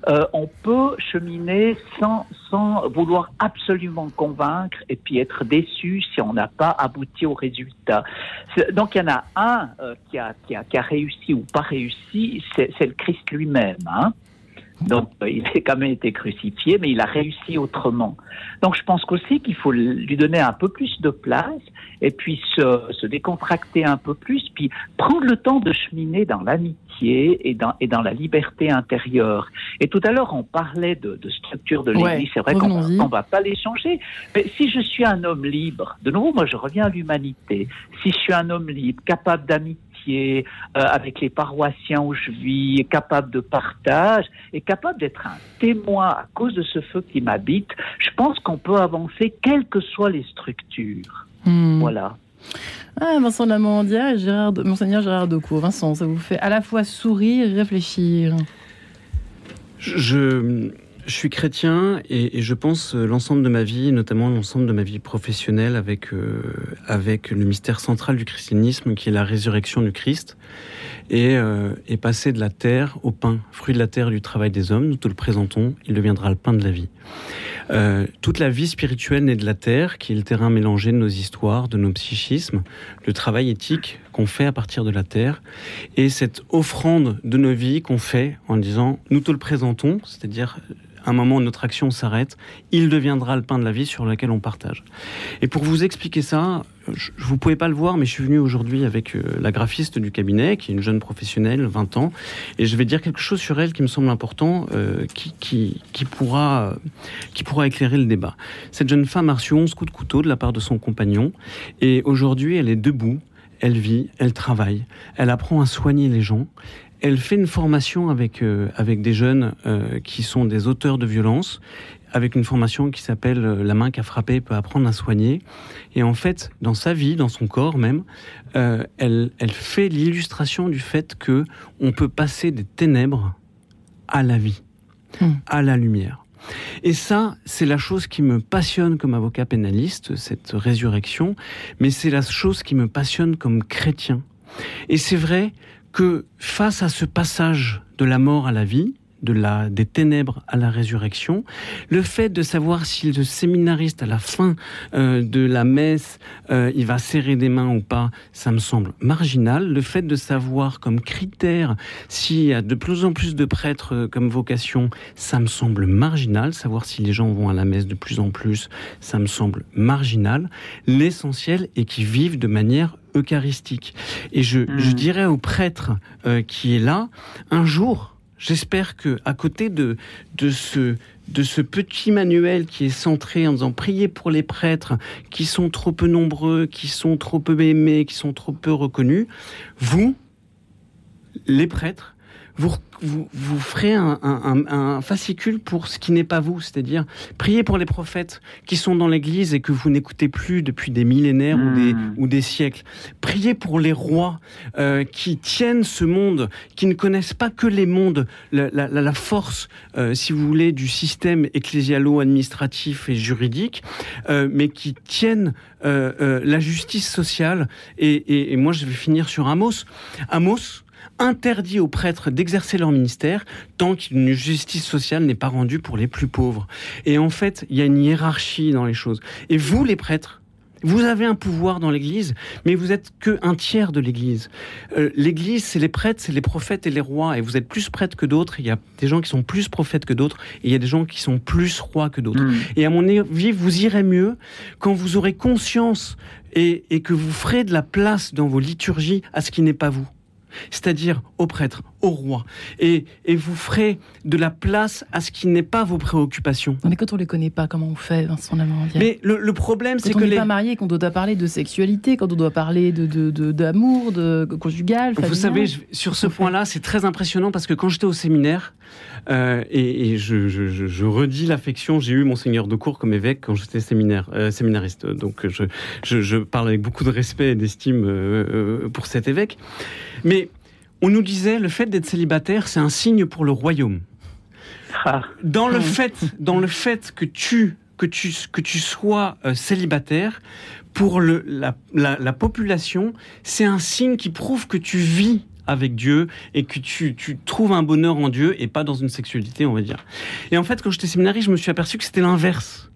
Euh, on peut cheminer sans, sans vouloir absolument convaincre et puis être déçu si on n'a pas abouti au résultat. Donc, il y en a un qui, a, qui, a, qui, a, réussi ou pas réussi, c'est le Christ lui-même. Hein donc, euh, il a quand même été crucifié, mais il a réussi autrement. Donc, je pense aussi qu'il faut lui donner un peu plus de place et puis se, décontracter un peu plus, puis prendre le temps de cheminer dans l'amitié et dans, et dans la liberté intérieure. Et tout à l'heure, on parlait de, structure de l'Église. C'est vrai qu'on ne va pas les changer. Mais si je suis un homme libre, de nouveau, moi, je reviens à l'humanité. Si je suis un homme libre, capable d'amitié, euh, avec les paroissiens où je vis, capable de partage et capable d'être un témoin à cause de ce feu qui m'habite, je pense qu'on peut avancer quelles que soient les structures. Hmm. Voilà. Ah, Vincent Lamandia et Gérard, Monseigneur Gérard Decaux. Vincent, ça vous fait à la fois sourire et réfléchir. Je, je suis chrétien et, je pense euh, l'ensemble de ma vie, notamment l'ensemble de ma vie professionnelle avec, euh, avec le mystère central du christianisme qui est la résurrection du Christ et, euh, et passer de la terre au pain, fruit de la terre du travail des hommes, nous te le présentons, il deviendra le pain de la vie. Euh, toute la vie spirituelle naît de la terre, qui est le terrain mélangé de nos histoires, de nos psychismes, le travail éthique qu'on fait à partir de la terre, et cette offrande de nos vies qu'on fait en disant nous te le présentons, c'est-à-dire un moment où notre action s'arrête, il deviendra le pain de la vie sur lequel on partage. Et pour vous expliquer ça, je, vous pouvez pas le voir, mais je suis venu aujourd'hui avec euh, la graphiste du cabinet, qui est une jeune professionnelle, 20 ans, et je vais dire quelque chose sur elle qui me semble important, euh, qui, pourra, éclairer le débat. Cette jeune femme a reçu 11 coups de couteau de la part de son compagnon, et aujourd'hui elle est debout, elle vit, elle travaille, elle apprend à soigner les gens, elle fait une formation avec, euh, des jeunes qui sont des auteurs de violence, avec une formation qui s'appelle euh, La main qui a frappé peut apprendre à soigner. Et en fait, dans sa vie, dans son corps même, elle, elle fait l'illustration du fait que on peut passer des ténèbres à la vie, hmm. à la lumière. Et ça, c'est la chose qui me passionne comme avocat pénaliste, cette résurrection, mais c'est la chose qui me passionne comme chrétien. Et c'est vrai que face à ce passage de la mort à la vie, de la, des ténèbres à la résurrection, le fait de savoir si le séminariste à la fin euh, de la messe, euh, il va serrer des mains ou pas, ça me semble marginal. Le fait de savoir comme critère s'il y a de plus en plus de prêtres euh, comme vocation, ça me semble marginal. Savoir si les gens vont à la messe de plus en plus, ça me semble marginal. L'essentiel est qu'ils vivent de manière eucharistique. Et je, hmm. dirais au prêtre euh, qui est là, un jour, j'espère que à côté de, ce de ce petit manuel qui est centré en disant prier pour les prêtres qui sont trop peu nombreux, qui sont trop peu aimés, qui sont trop peu reconnus, vous, les prêtres, vous vous, vous ferez un, un, un, fascicule pour ce qui n'est pas vous, c'est-à-dire priez pour les prophètes qui sont dans l'Église et que vous n'écoutez plus depuis des millénaires ou, des, hmm. ou des siècles. Priez pour les rois euh, qui tiennent ce monde, qui ne connaissent pas que les mondes, la, la, la force, euh, si vous voulez, du système ecclésialo-administratif et juridique, euh, mais qui tiennent euh, euh, la justice sociale. Et, et, et moi, je vais finir sur Amos. Amos, interdit aux prêtres d'exercer leur ministère tant qu'une justice sociale n'est pas rendue pour les plus pauvres. Et en fait, il y a une hiérarchie dans les choses. Et vous, les prêtres, vous avez un pouvoir dans l'Église, mais vous êtes que un tiers de l'Église. Euh, L'Église, c'est les prêtres, c'est les prophètes et les rois, et vous êtes plus prêtres que d'autres. Il y a des gens qui sont plus prophètes que d'autres, et il y a des gens qui sont plus rois que d'autres. Hmm. Et à mon avis, vous irez mieux quand vous aurez conscience et, et que vous ferez de la place dans vos liturgies à ce qui n'est pas vous c'est-à-dire aux prêtres, au roi. Et, et, vous ferez de la place à ce qui n'est pas vos préoccupations. Mais quand on les connaît pas, comment on fait, Vincent Lamandier Mais le, problème, c'est que. Quand on n'est pas marié, quand on doit parler de sexualité, quand on doit parler d'amour, de, de, de, conjugal. Vous savez, sur ce point-là, c'est très impressionnant parce que quand j'étais au séminaire, euh, et, je, je, redis l'affection, j'ai eu Monseigneur de Cour comme évêque quand j'étais séminaire, euh, séminariste. Donc je, je, parle avec beaucoup de respect et d'estime euh, pour cet évêque. Mais on nous disait le fait d'être célibataire, c'est un signe pour le royaume. Ah. Dans le fait, dans le fait que tu que tu, que tu sois euh, célibataire, pour le, la, la, population, c'est un signe qui prouve que tu vis avec Dieu et que tu, tu, trouves un bonheur en Dieu et pas dans une sexualité, on va dire. Et en fait, quand j'étais séminariste, je me suis aperçu que c'était l'inverse.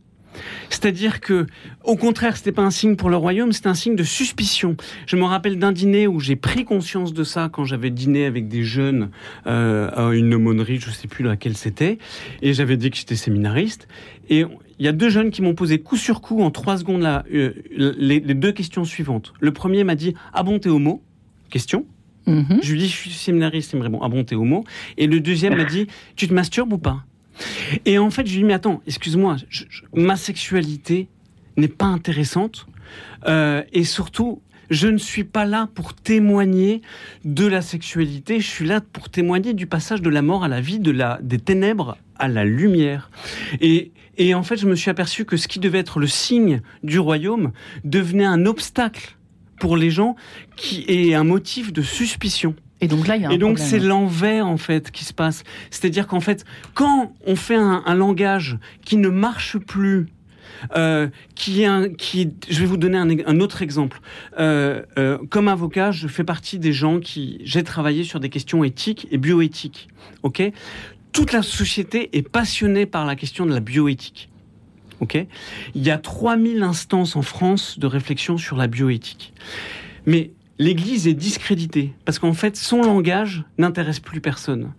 C'est-à-dire que, au contraire, c'était pas un signe pour le royaume, c'était un signe de suspicion. Je me rappelle d'un dîner où j'ai pris conscience de ça quand j'avais dîné avec des jeunes euh, à une aumônerie, je sais plus laquelle c'était, et j'avais dit que j'étais séminariste. Et il y a deux jeunes qui m'ont posé coup sur coup en trois secondes là, euh, les, deux questions suivantes. Le premier m'a dit Ah bon, t'es homo Question. Mm-hmm. Je lui dis Je suis séminariste. Il me répond Ah bon, t'es homo Et le deuxième m'a dit Tu te masturbes ou pas? Et en fait, je lui dis, mais attends, excuse-moi, ma sexualité n'est pas intéressante. Euh, et surtout, je ne suis pas là pour témoigner de la sexualité, je suis là pour témoigner du passage de la mort à la vie, de la, des ténèbres à la lumière. Et, et en fait, je me suis aperçu que ce qui devait être le signe du royaume devenait un obstacle pour les gens qui est un motif de suspicion. Et donc là, il y a un Et donc c'est l'envers en fait qui se passe. C'est-à-dire qu'en fait, quand on fait un, langage qui ne marche plus, euh, qui est un, qui, je vais vous donner un, autre exemple. Euh, euh, comme avocat, je fais partie des gens qui, j'ai travaillé sur des questions éthiques et bioéthiques. Ok, toute la société est passionnée par la question de la bioéthique. Ok, il y a 3000 instances en France de réflexion sur la bioéthique. Mais l'Église est discréditée parce qu'en fait, son langage n'intéresse plus personne.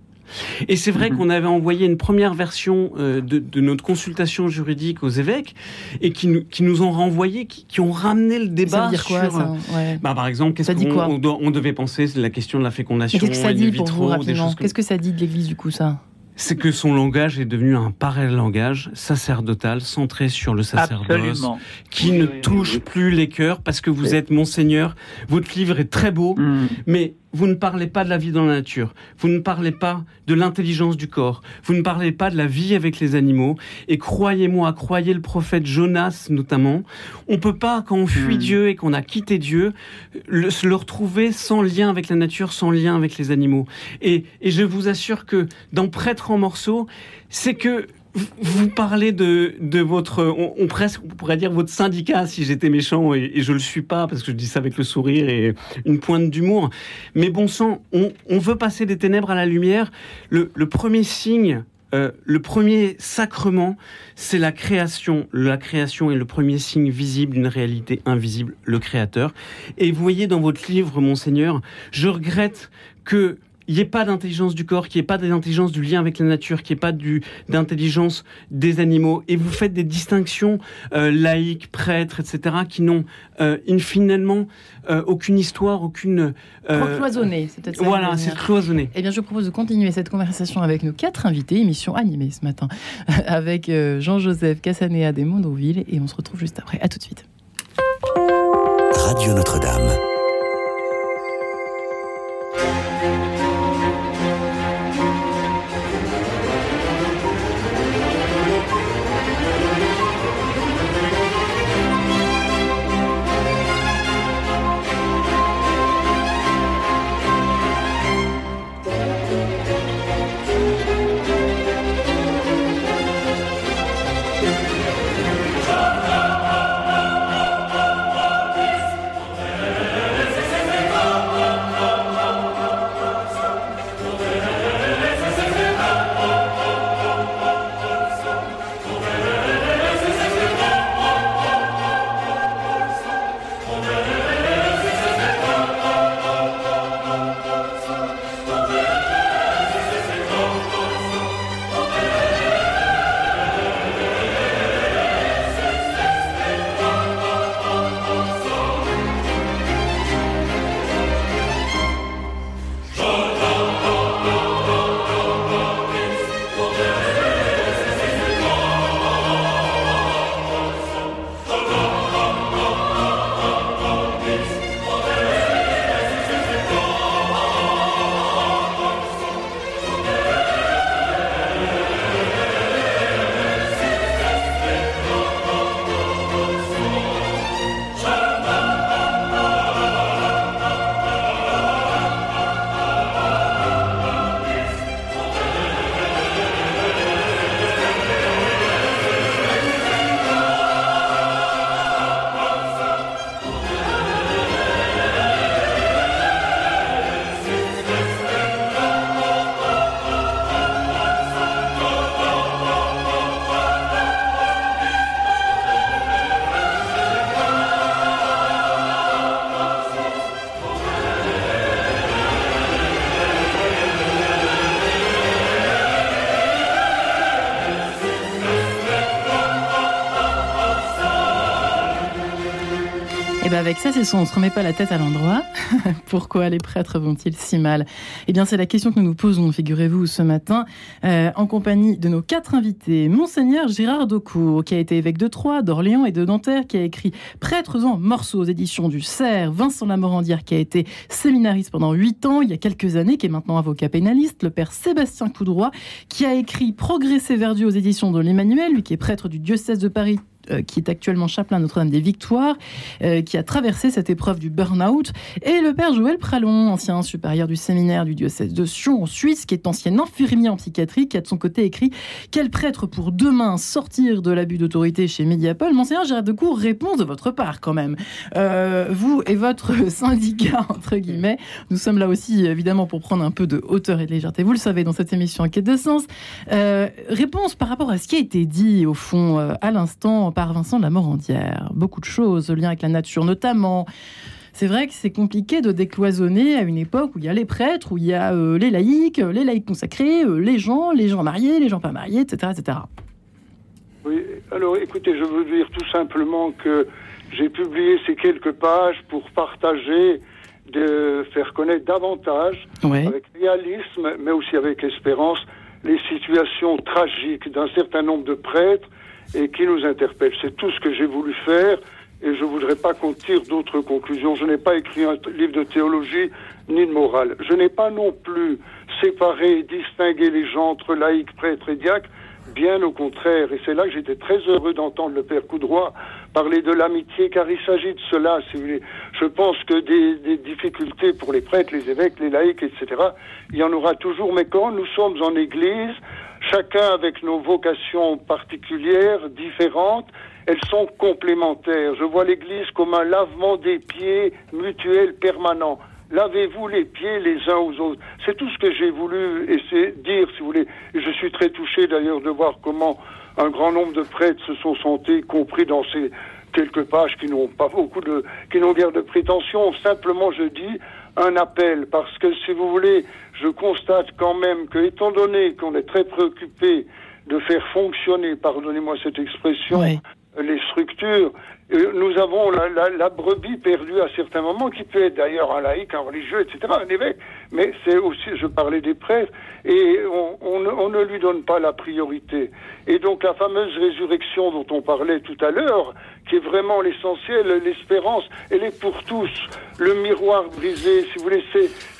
Et c'est vrai mhm. qu'on avait envoyé une première version euh, de, notre consultation juridique aux évêques et qui nous, qui nous ont renvoyé, qui, ont ramené le débat ça veut dire quoi, sur. Euh, bah, par exemple, qu'est-ce qu'on on, devait penser la question de la fécondation Qu'est-ce que ça dit pour vous Qu'est-ce que ça dit de l'Église du coup ça c'est que son langage est devenu un pareil langage sacerdotal, centré sur le sacerdoce, qui ne touche plus les cœurs parce que vous êtes monseigneur. Votre livre est très beau, mm. mais vous ne parlez pas de la vie dans la nature, vous ne parlez pas de l'intelligence du corps, vous ne parlez pas de la vie avec les animaux. Et croyez-moi, croyez le prophète Jonas notamment, on peut pas, quand on fuit hmm. Dieu et qu'on a quitté Dieu, le, le, retrouver sans lien avec la nature, sans lien avec les animaux. Et, et je vous assure que dans Prêtre en morceaux, c'est que vous parlez de, de votre, on, presque pourrait dire votre syndicat si j'étais méchant et, je le suis pas parce que je dis ça avec le sourire et une pointe d'humour. Mais bon sang, on, on, veut passer des ténèbres à la lumière. Le, le premier signe, euh, le premier sacrement, c'est la création. La création est le premier signe visible d'une réalité invisible, le Créateur. Et vous voyez dans votre livre, Monseigneur, je regrette que il n'y ait pas d'intelligence du corps, qu'il n'y ait pas d'intelligence du lien avec la nature, qu'il n'y ait pas d'intelligence des animaux. Et vous faites des distinctions euh, laïques, prêtres, etc., qui n'ont euh, finalement euh, aucune histoire, aucune... Euh, cloisonné, c'est peut-être Voilà, c'est cloisonné. Eh bien, je propose de continuer cette conversation avec nos quatre invités, émission animée ce matin, avec Jean-Joseph Cassanéa des Mondoville, et on se retrouve juste après. À tout de suite. Radio Notre-Dame. Avec ça, c'est son on se remet pas la tête à l'endroit. Pourquoi les prêtres vont-ils si mal? Eh bien c'est la question que nous nous posons, figurez-vous, ce matin, euh, en compagnie de nos quatre invités. Monseigneur Gérard Daucourt, qui a été évêque de Troyes, d'Orléans et de Nanterre, qui a écrit Prêtres en morceaux aux éditions du Cerf. Vincent Lamorandière, qui a été séminariste pendant huit ans, il y a quelques années, qui est maintenant avocat pénaliste. Le père Sébastien Coudroy, qui a écrit Progresser vers Dieu aux éditions de l'Emmanuel, lui qui est prêtre du diocèse de Paris qui est actuellement chapelain Notre-Dame des Victoires, euh, qui a traversé cette épreuve du burn-out, et le père Joël Pralon, ancien supérieur du séminaire du diocèse de Sion en Suisse, qui est ancien infirmier en psychiatrie, qui a de son côté écrit Quel prêtre pour demain sortir de l'abus d'autorité chez Mediapol Monseigneur Gérard Decour, réponse de votre part quand même. Euh, vous et votre syndicat, entre guillemets, nous sommes là aussi évidemment pour prendre un peu de hauteur et de légèreté, vous le savez, dans cette émission Enquête de sens. réponse par rapport à ce qui a été dit, au fond, à l'instant, par Vincent de la Morandière. Beaucoup de choses, le lien avec la nature notamment. C'est vrai que c'est compliqué de décloisonner à une époque où il y a les prêtres, où il y a euh, les laïcs, les laïcs consacrés, euh, les gens, les gens mariés, les gens pas mariés, etc., etc. Oui, alors écoutez, je veux dire tout simplement que j'ai publié ces quelques pages pour partager, de faire connaître davantage, avec réalisme, mais aussi avec espérance, les situations tragiques d'un certain nombre de prêtres et qui nous interpelle. C'est tout ce que j'ai voulu faire et je ne voudrais pas qu'on tire d'autres conclusions. Je n'ai pas écrit un livre de théologie ni de morale. Je n'ai pas non plus séparé, distingué les gens entre laïcs, prêtres et diacres. Bien au contraire, et c'est là que j'étais très heureux d'entendre le Père Coudroy parler de l'amitié, car il s'agit de cela. Je pense que des, des, difficultés pour les prêtres, les évêques, les laïcs, etc., il y en aura toujours, mais quand nous sommes en Église, chacun avec nos vocations particulières, différentes, elles sont complémentaires. Je vois l'Église comme un lavement des pieds mutuel permanent. Lavez-vous les pieds les uns aux autres. C'est tout ce que j'ai voulu essayer de dire, si vous voulez. Je suis très touché d'ailleurs de voir comment un grand nombre de prêtres se sont sentis compris dans ces quelques pages qui n'ont pas beaucoup de, qui n'ont guère de prétention. Simplement, je dis, un appel parce que si vous voulez, je constate quand même que, étant donné qu'on est très préoccupé de faire fonctionner, pardonnez-moi cette expression, les structures, euh, nous avons la, brebis perdue à certains moments, qui peut être d'ailleurs un laïc, un religieux, etc., un évêque, mais c'est aussi, je parlais des prêtres, et on, on, ne lui donne pas la priorité. Et donc la fameuse résurrection dont on parlait tout à l'heure, qui est vraiment l'essentiel, l'espérance, elle est pour tous. Le miroir brisé, si vous voulez,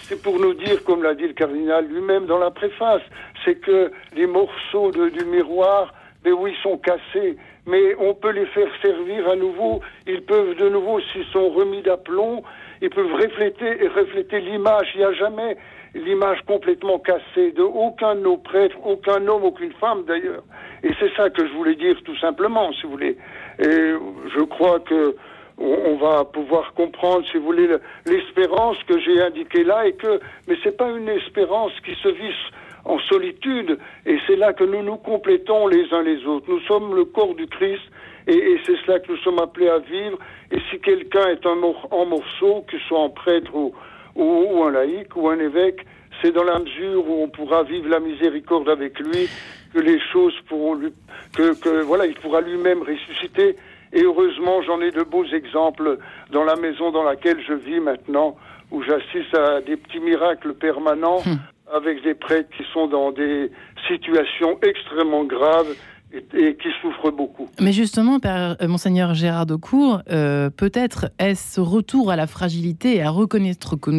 c'est pour nous dire, comme l'a dit le cardinal lui-même dans la préface, c'est que les morceaux du miroir, mais oui, sont cassés, mais on peut les faire servir à nouveau. Ils peuvent de nouveau, s'ils sont remis d'aplomb, ils peuvent refléter et refléter l'image. Il n'y a jamais l'image complètement cassée de aucun de nos prêtres, aucun homme, aucune femme d'ailleurs. Et c'est ça que je voulais dire tout simplement, si vous voulez. Et je crois que on, va pouvoir comprendre, si vous voulez, l'espérance que j'ai indiquée là et que, mais c'est pas une espérance qui se vise en solitude et c'est là que nous nous complétons les uns les autres. Nous sommes le corps du Christ et, c'est cela que nous sommes appelés à vivre. Et si quelqu'un est un en morceaux, que ce soit un prêtre ou, ou, un laïc ou un évêque, c'est dans la mesure où on pourra vivre la miséricorde avec lui que les choses pourront lui, que, que voilà, il pourra lui-même ressusciter. Et heureusement, j'en ai de beaux exemples dans la maison dans laquelle je vis maintenant, où j'assiste à des petits miracles permanents hum. avec des prêtres qui sont dans des situations extrêmement graves et, qui souffrent beaucoup. Mais justement, Père, euh, Monseigneur Gérard Daucourt, euh, peut-être est-ce ce retour à la fragilité et à reconnaître qu'on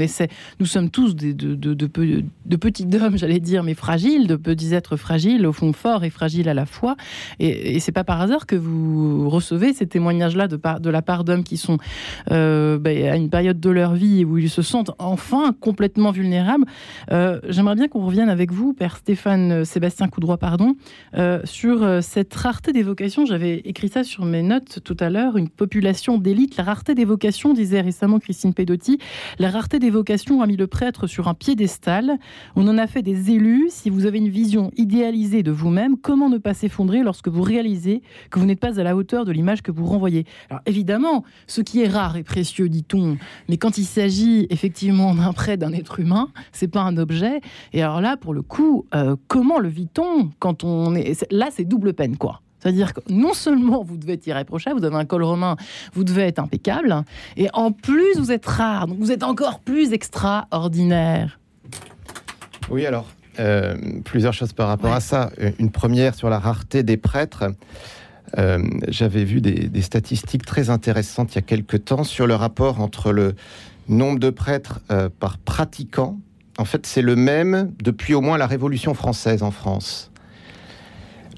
nous sommes tous de, de, de, petits hommes, j'allais dire, mais fragiles, de petits êtres fragiles, au fond forts et fragiles à la fois. Et, et c'est pas par hasard que vous recevez ces témoignages-là de, de la part d'hommes qui sont euh, ben, à une période de leur vie où ils se sentent enfin complètement vulnérables. Euh, j'aimerais bien qu'on revienne avec vous, Père Stéphane Sébastien Coudroy, pardon, sur cette rareté des vocations, j'avais écrit ça sur mes notes tout à l'heure, une population d'élite, la rareté des vocations, disait récemment Christine Pedotti, la rareté des vocations a mis le prêtre sur un piédestal, on en a fait des élus, si vous avez une vision idéalisée de vous-même, comment ne pas s'effondrer lorsque vous réalisez que vous n'êtes pas à la hauteur de l'image que vous renvoyez? Alors évidemment, ce qui est rare et précieux, dit-on, mais quand il s'agit effectivement d'un prêtre, d'un être humain, c'est pas un objet, et alors là, pour le coup, euh, comment le vit-on quand on est... Là, c'est double peine, quoi. C'est-à-dire que non seulement vous devez être irréprochable, vous avez un col romain, vous devez être impeccable, et en plus vous êtes rare, donc vous êtes encore plus extraordinaire. Oui, alors, euh, plusieurs choses par rapport à ça. Une première sur la rareté des prêtres. Euh, j'avais vu des, statistiques très intéressantes il y a quelque temps sur le rapport entre le nombre de prêtres euh, par pratiquant. En fait, c'est le même depuis au moins la Révolution française en France.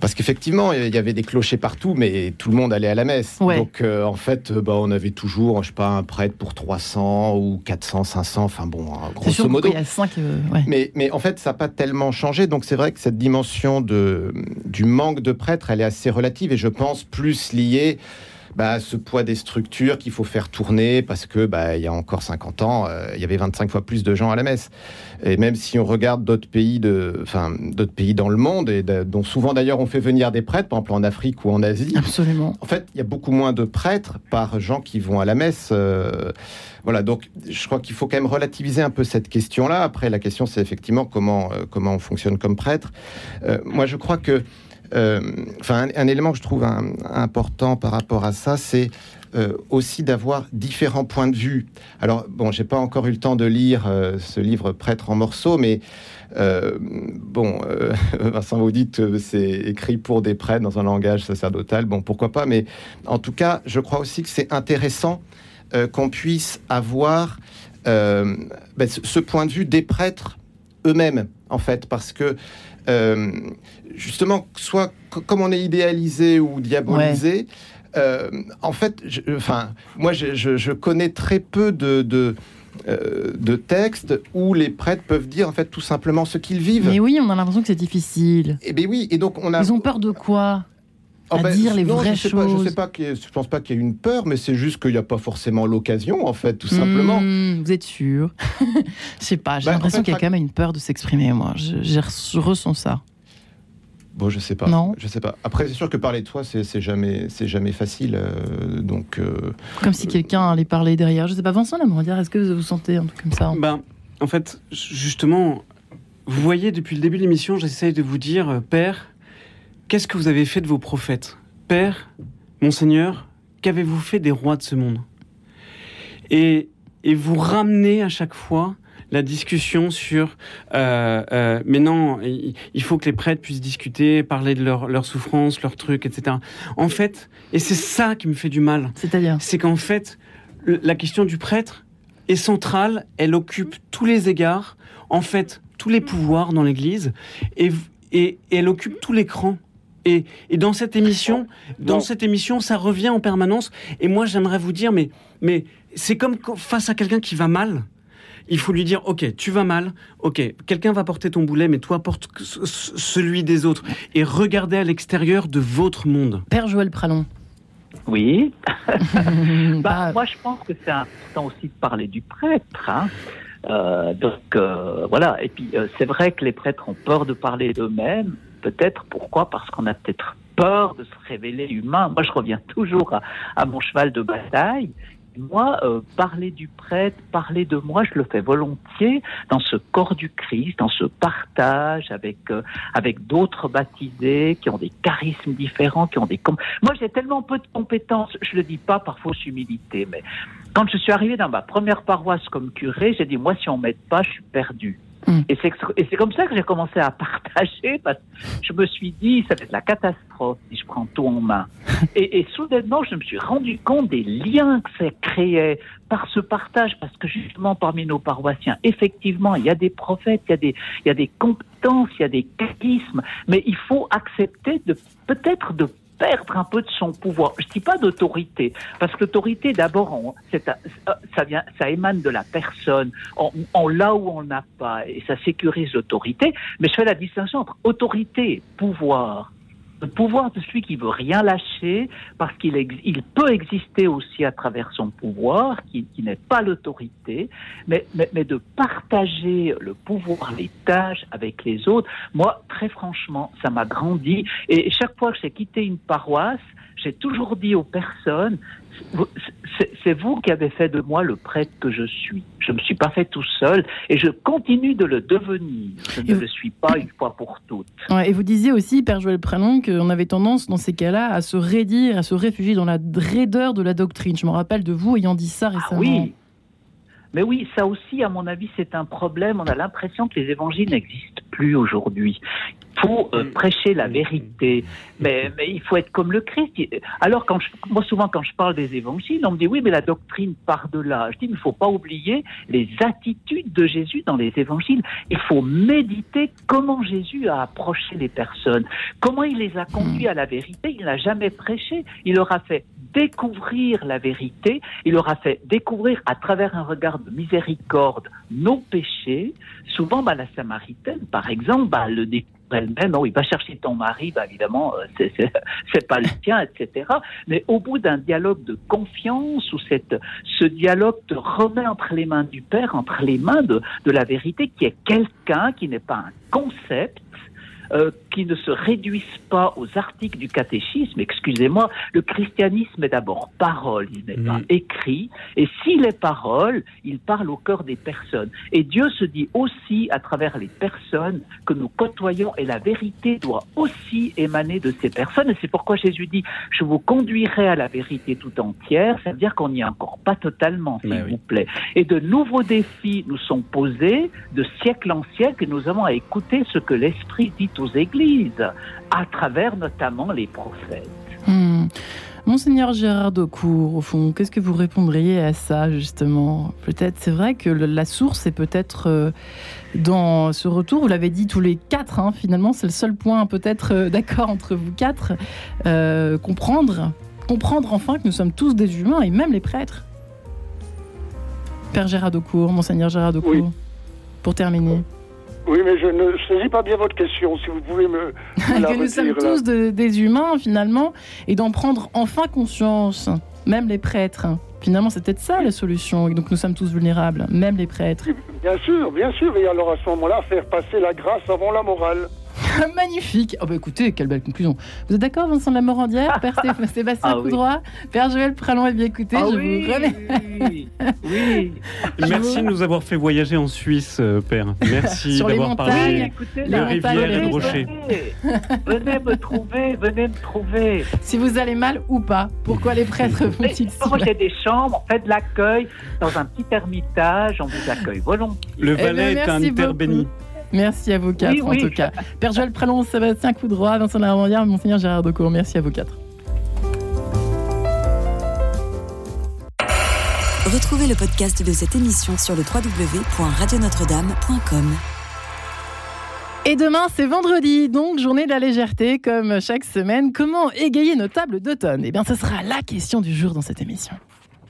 Parce qu'effectivement, il y avait des clochers partout, mais tout le monde allait à la messe. Donc, euh, en fait, euh, bah, on avait toujours, je sais pas, un prêtre pour 300 ou 400, 500, enfin bon, hein, grosso modo. Il y a 5, euh, mais, mais en fait, ça n'a pas tellement changé. Donc, c'est vrai que cette dimension de, du manque de prêtres, elle est assez relative et je pense plus liée bah, ce poids des structures qu'il faut faire tourner parce que bah, il y a encore 50 ans, euh, il y avait 25 fois plus de gens à la messe. Et même si on regarde d'autres pays, de, enfin, d'autres pays dans le monde, et dont souvent d'ailleurs on fait venir des prêtres, par exemple en Afrique ou en Asie. Absolument. En fait, il y a beaucoup moins de prêtres par gens qui vont à la messe. Euh, voilà, donc je crois qu'il faut quand même relativiser un peu cette question-là. Après, la question, c'est effectivement comment, euh, comment on fonctionne comme prêtre. moi, je crois que euh, enfin, un, élément que je trouve important par rapport à ça, c'est euh, aussi d'avoir différents points de vue. Alors, bon, j'ai pas encore eu le temps de lire euh, ce livre Prêtre en morceaux, mais bon, Vincent, vous dites que c'est écrit pour des prêtres dans un langage sacerdotal. Bon, pourquoi pas, mais en tout cas, je crois aussi que c'est intéressant qu'on puisse avoir ben, ce point de vue des prêtres eux-mêmes, en fait, parce que euh, justement, soit comme on est idéalisé ou diabolisé, euh, en fait, enfin, moi, je, connais très peu de, de euh, de textes où les prêtres peuvent dire en fait tout simplement ce qu'ils vivent. Mais oui, on a l'impression que c'est difficile. Et eh bien oui, et donc on a. Ils ont peur de quoi? Oh, à ben, dire les vraies je choses. je sais pas, je pense pas qu'il y ait une peur, mais c'est juste qu'il n'y a pas forcément l'occasion, en fait, tout simplement. Hmm, vous êtes sûr? Je sais pas. J'ai ben, l'impression qu'il y a quand même une peur de s'exprimer. Moi, je, je ressens ça. Bon, je sais pas. Non? Je sais pas. Après, c'est sûr que parler de toi, c'est jamais, c'est jamais facile. Euh, donc. Euh, comme si quelqu'un allait parler derrière. Je sais pas, Vincent dire est-ce que vous vous sentez un truc comme ça? Ben, en fait, justement, vous voyez, depuis le début de l'émission, j'essaye de vous dire, euh, Père, qu'est-ce que vous avez fait de vos prophètes? Père, Monseigneur, qu'avez-vous fait des rois de ce monde? Et, et vous ramenez à chaque fois la discussion sur euh, euh, mais non, il faut que les prêtres puissent discuter, parler de leurs leur souffrances, leurs trucs, etc. En fait, et c'est ça qui me fait du mal. C'est-à-dire? C'est qu'en fait, la question du prêtre est centrale, elle occupe tous les égards, en fait, tous les pouvoirs dans l'Église, et, et, elle occupe tout l'écran. Et, et, dans cette émission, dans cette émission, ça revient en permanence. Et moi, j'aimerais vous dire, mais, mais c'est comme face à quelqu'un qui va mal il faut lui dire, ok, tu vas mal, ok, quelqu'un va porter ton boulet, mais toi porte celui des autres. Et regardez à l'extérieur de votre monde. Père Joël Pralon. Oui. bah, moi, je pense que c'est important aussi de parler du prêtre. Hein. Euh, donc euh, voilà. Et puis euh, c'est vrai que les prêtres ont peur de parler d'eux-mêmes. Peut-être pourquoi? Parce qu'on a peut-être peur de se révéler humain. Moi, je reviens toujours à mon cheval de bataille moi, euh, parler du prêtre, parler de moi, je le fais volontiers dans ce corps du Christ, dans ce partage avec euh, avec d'autres baptisés qui ont des charismes différents, qui ont des. Moi, j'ai tellement peu de compétences. Je le dis pas par fausse humilité, mais quand je suis arrivé dans ma première paroisse comme curé, j'ai dit moi, si on m'aide pas, je suis perdu. Mm. Et c'est comme ça que j'ai commencé à partager, parce que je me suis dit, ça va être la catastrophe si je prends tout en main. Et, et soudainement, je me suis rendu compte des liens que ça créait par ce partage, parce que justement, parmi nos paroissiens, effectivement, il y a des prophètes, il y a des, il y a des compétences, il y a des charismes, mais il faut accepter de peut-être de perdre un peu de son pouvoir. Je dis pas d'autorité, parce que l'autorité, d'abord, ça ça émane de la personne. On, l'a ou on n'a pas, et ça sécurise l'autorité. Mais je fais la distinction entre autorité pouvoir le pouvoir de celui qui veut rien lâcher, parce qu'il il peut exister aussi à travers son pouvoir, qui, n'est pas l'autorité, mais, mais, de partager le pouvoir, les tâches avec les autres. Moi, très franchement, ça m'a grandi. Et chaque fois que j'ai quitté une paroisse, j'ai toujours dit aux personnes, c'est vous qui avez fait de moi le prêtre que je suis. Je ne me suis pas fait tout seul et je continue de le devenir. Je ne le suis pas une fois pour toutes. et vous disiez aussi, Père Joël Prénom, qu'on avait tendance dans ces cas-là à se raidir, à se réfugier dans la raideur de la doctrine. Je me rappelle de vous ayant dit ça ah récemment. oui, mais oui, ça aussi, à mon avis, c'est un problème. On a l'impression que les évangiles n'existent plus aujourd'hui. Faut euh, mm. prêcher la mm. vérité, mais, mais, il faut être comme le Christ. Alors, quand je, moi, souvent, quand je parle des évangiles, on me dit oui, mais la doctrine part de là. Je dis, il ne faut pas oublier les attitudes de Jésus dans les évangiles. Il faut méditer comment Jésus a approché les personnes, comment il les a conduits à la vérité. Il n'a jamais prêché. Il leur a fait découvrir la vérité. Il leur a fait découvrir à travers un regard de miséricorde nos péchés. Souvent, bah, la Samaritaine, par exemple, bah, le découvre elle-même, non, il va chercher ton mari, bah, évidemment, euh, c'est pas le tien, etc. Mais au bout d'un dialogue de confiance, où cette, ce dialogue te remet entre les mains du Père, entre les mains de, de la vérité, qui est quelqu'un, qui n'est pas un concept, euh, qui ne se réduisent pas aux articles du catéchisme. Excusez-moi, le christianisme est d'abord parole, il n'est pas mm. écrit. Et s'il est parole, il parle au cœur des personnes. Et Dieu se dit aussi à travers les personnes que nous côtoyons et la vérité doit aussi émaner de ces personnes. Et c'est pourquoi Jésus dit, je vous conduirai à la vérité tout entière. Ça veut dire qu'on n'y est encore pas totalement, s'il vous plaît. Et de nouveaux défis nous sont posés de siècle en siècle et nous avons à écouter ce que l'Esprit dit aux églises, à travers notamment les prophètes. Hmm. Monseigneur Gérard Daucourt, au fond, qu'est-ce que vous répondriez à ça, justement? Peut-être, c'est vrai que la source est peut-être euh, dans ce retour, vous l'avez dit tous les quatre, hein, finalement, c'est le seul point peut-être euh, d'accord entre vous quatre, euh, comprendre, comprendre enfin que nous sommes tous des humains, et même les prêtres. Père Gérard Daucourt, Monseigneur Gérard Daucourt, pour terminer. Oui, mais je ne saisis pas bien votre question. Si vous pouvez me. que nous sommes tous des humains, finalement, et d'en prendre enfin conscience, même les prêtres. Finalement, c'est peut-être ça la solution. Et donc, nous sommes tous vulnérables, même les prêtres. Bien sûr, bien sûr. Et alors, à ce moment-là, faire passer la grâce avant la morale. Magnifique. Oh bah écoutez, quelle belle conclusion. Vous êtes d'accord, Vincent de la Morandière, Père Sébastien ah, Coudroy, Père Joël Pralon et bien écoutez, ah je oui, vous remercie. Oui, Merci de nous avoir fait voyager en Suisse, euh, Père. Merci d'avoir parlé de rivières et de rochers. Venez, me trouver, venez me trouver. Si vous allez mal ou pas, pourquoi les prêtres font-ils ça Moi j'ai des chambres, on fait de l'accueil dans un petit ermitage, on vous accueille volontiers. Le eh Valais est un terre béni. Merci à vous quatre, en tout cas. Père Joël Pralon, Sébastien Coudroy, Vincent Larandière, Monseigneur Gérard Decour. Merci à vous quatre. Retrouvez le podcast de cette émission sur le www.radionotre-dame.com. Et demain, c'est vendredi, donc journée de la légèreté, comme chaque semaine. Comment égayer nos tables d'automne? Eh bien, ce sera la question du jour dans cette émission.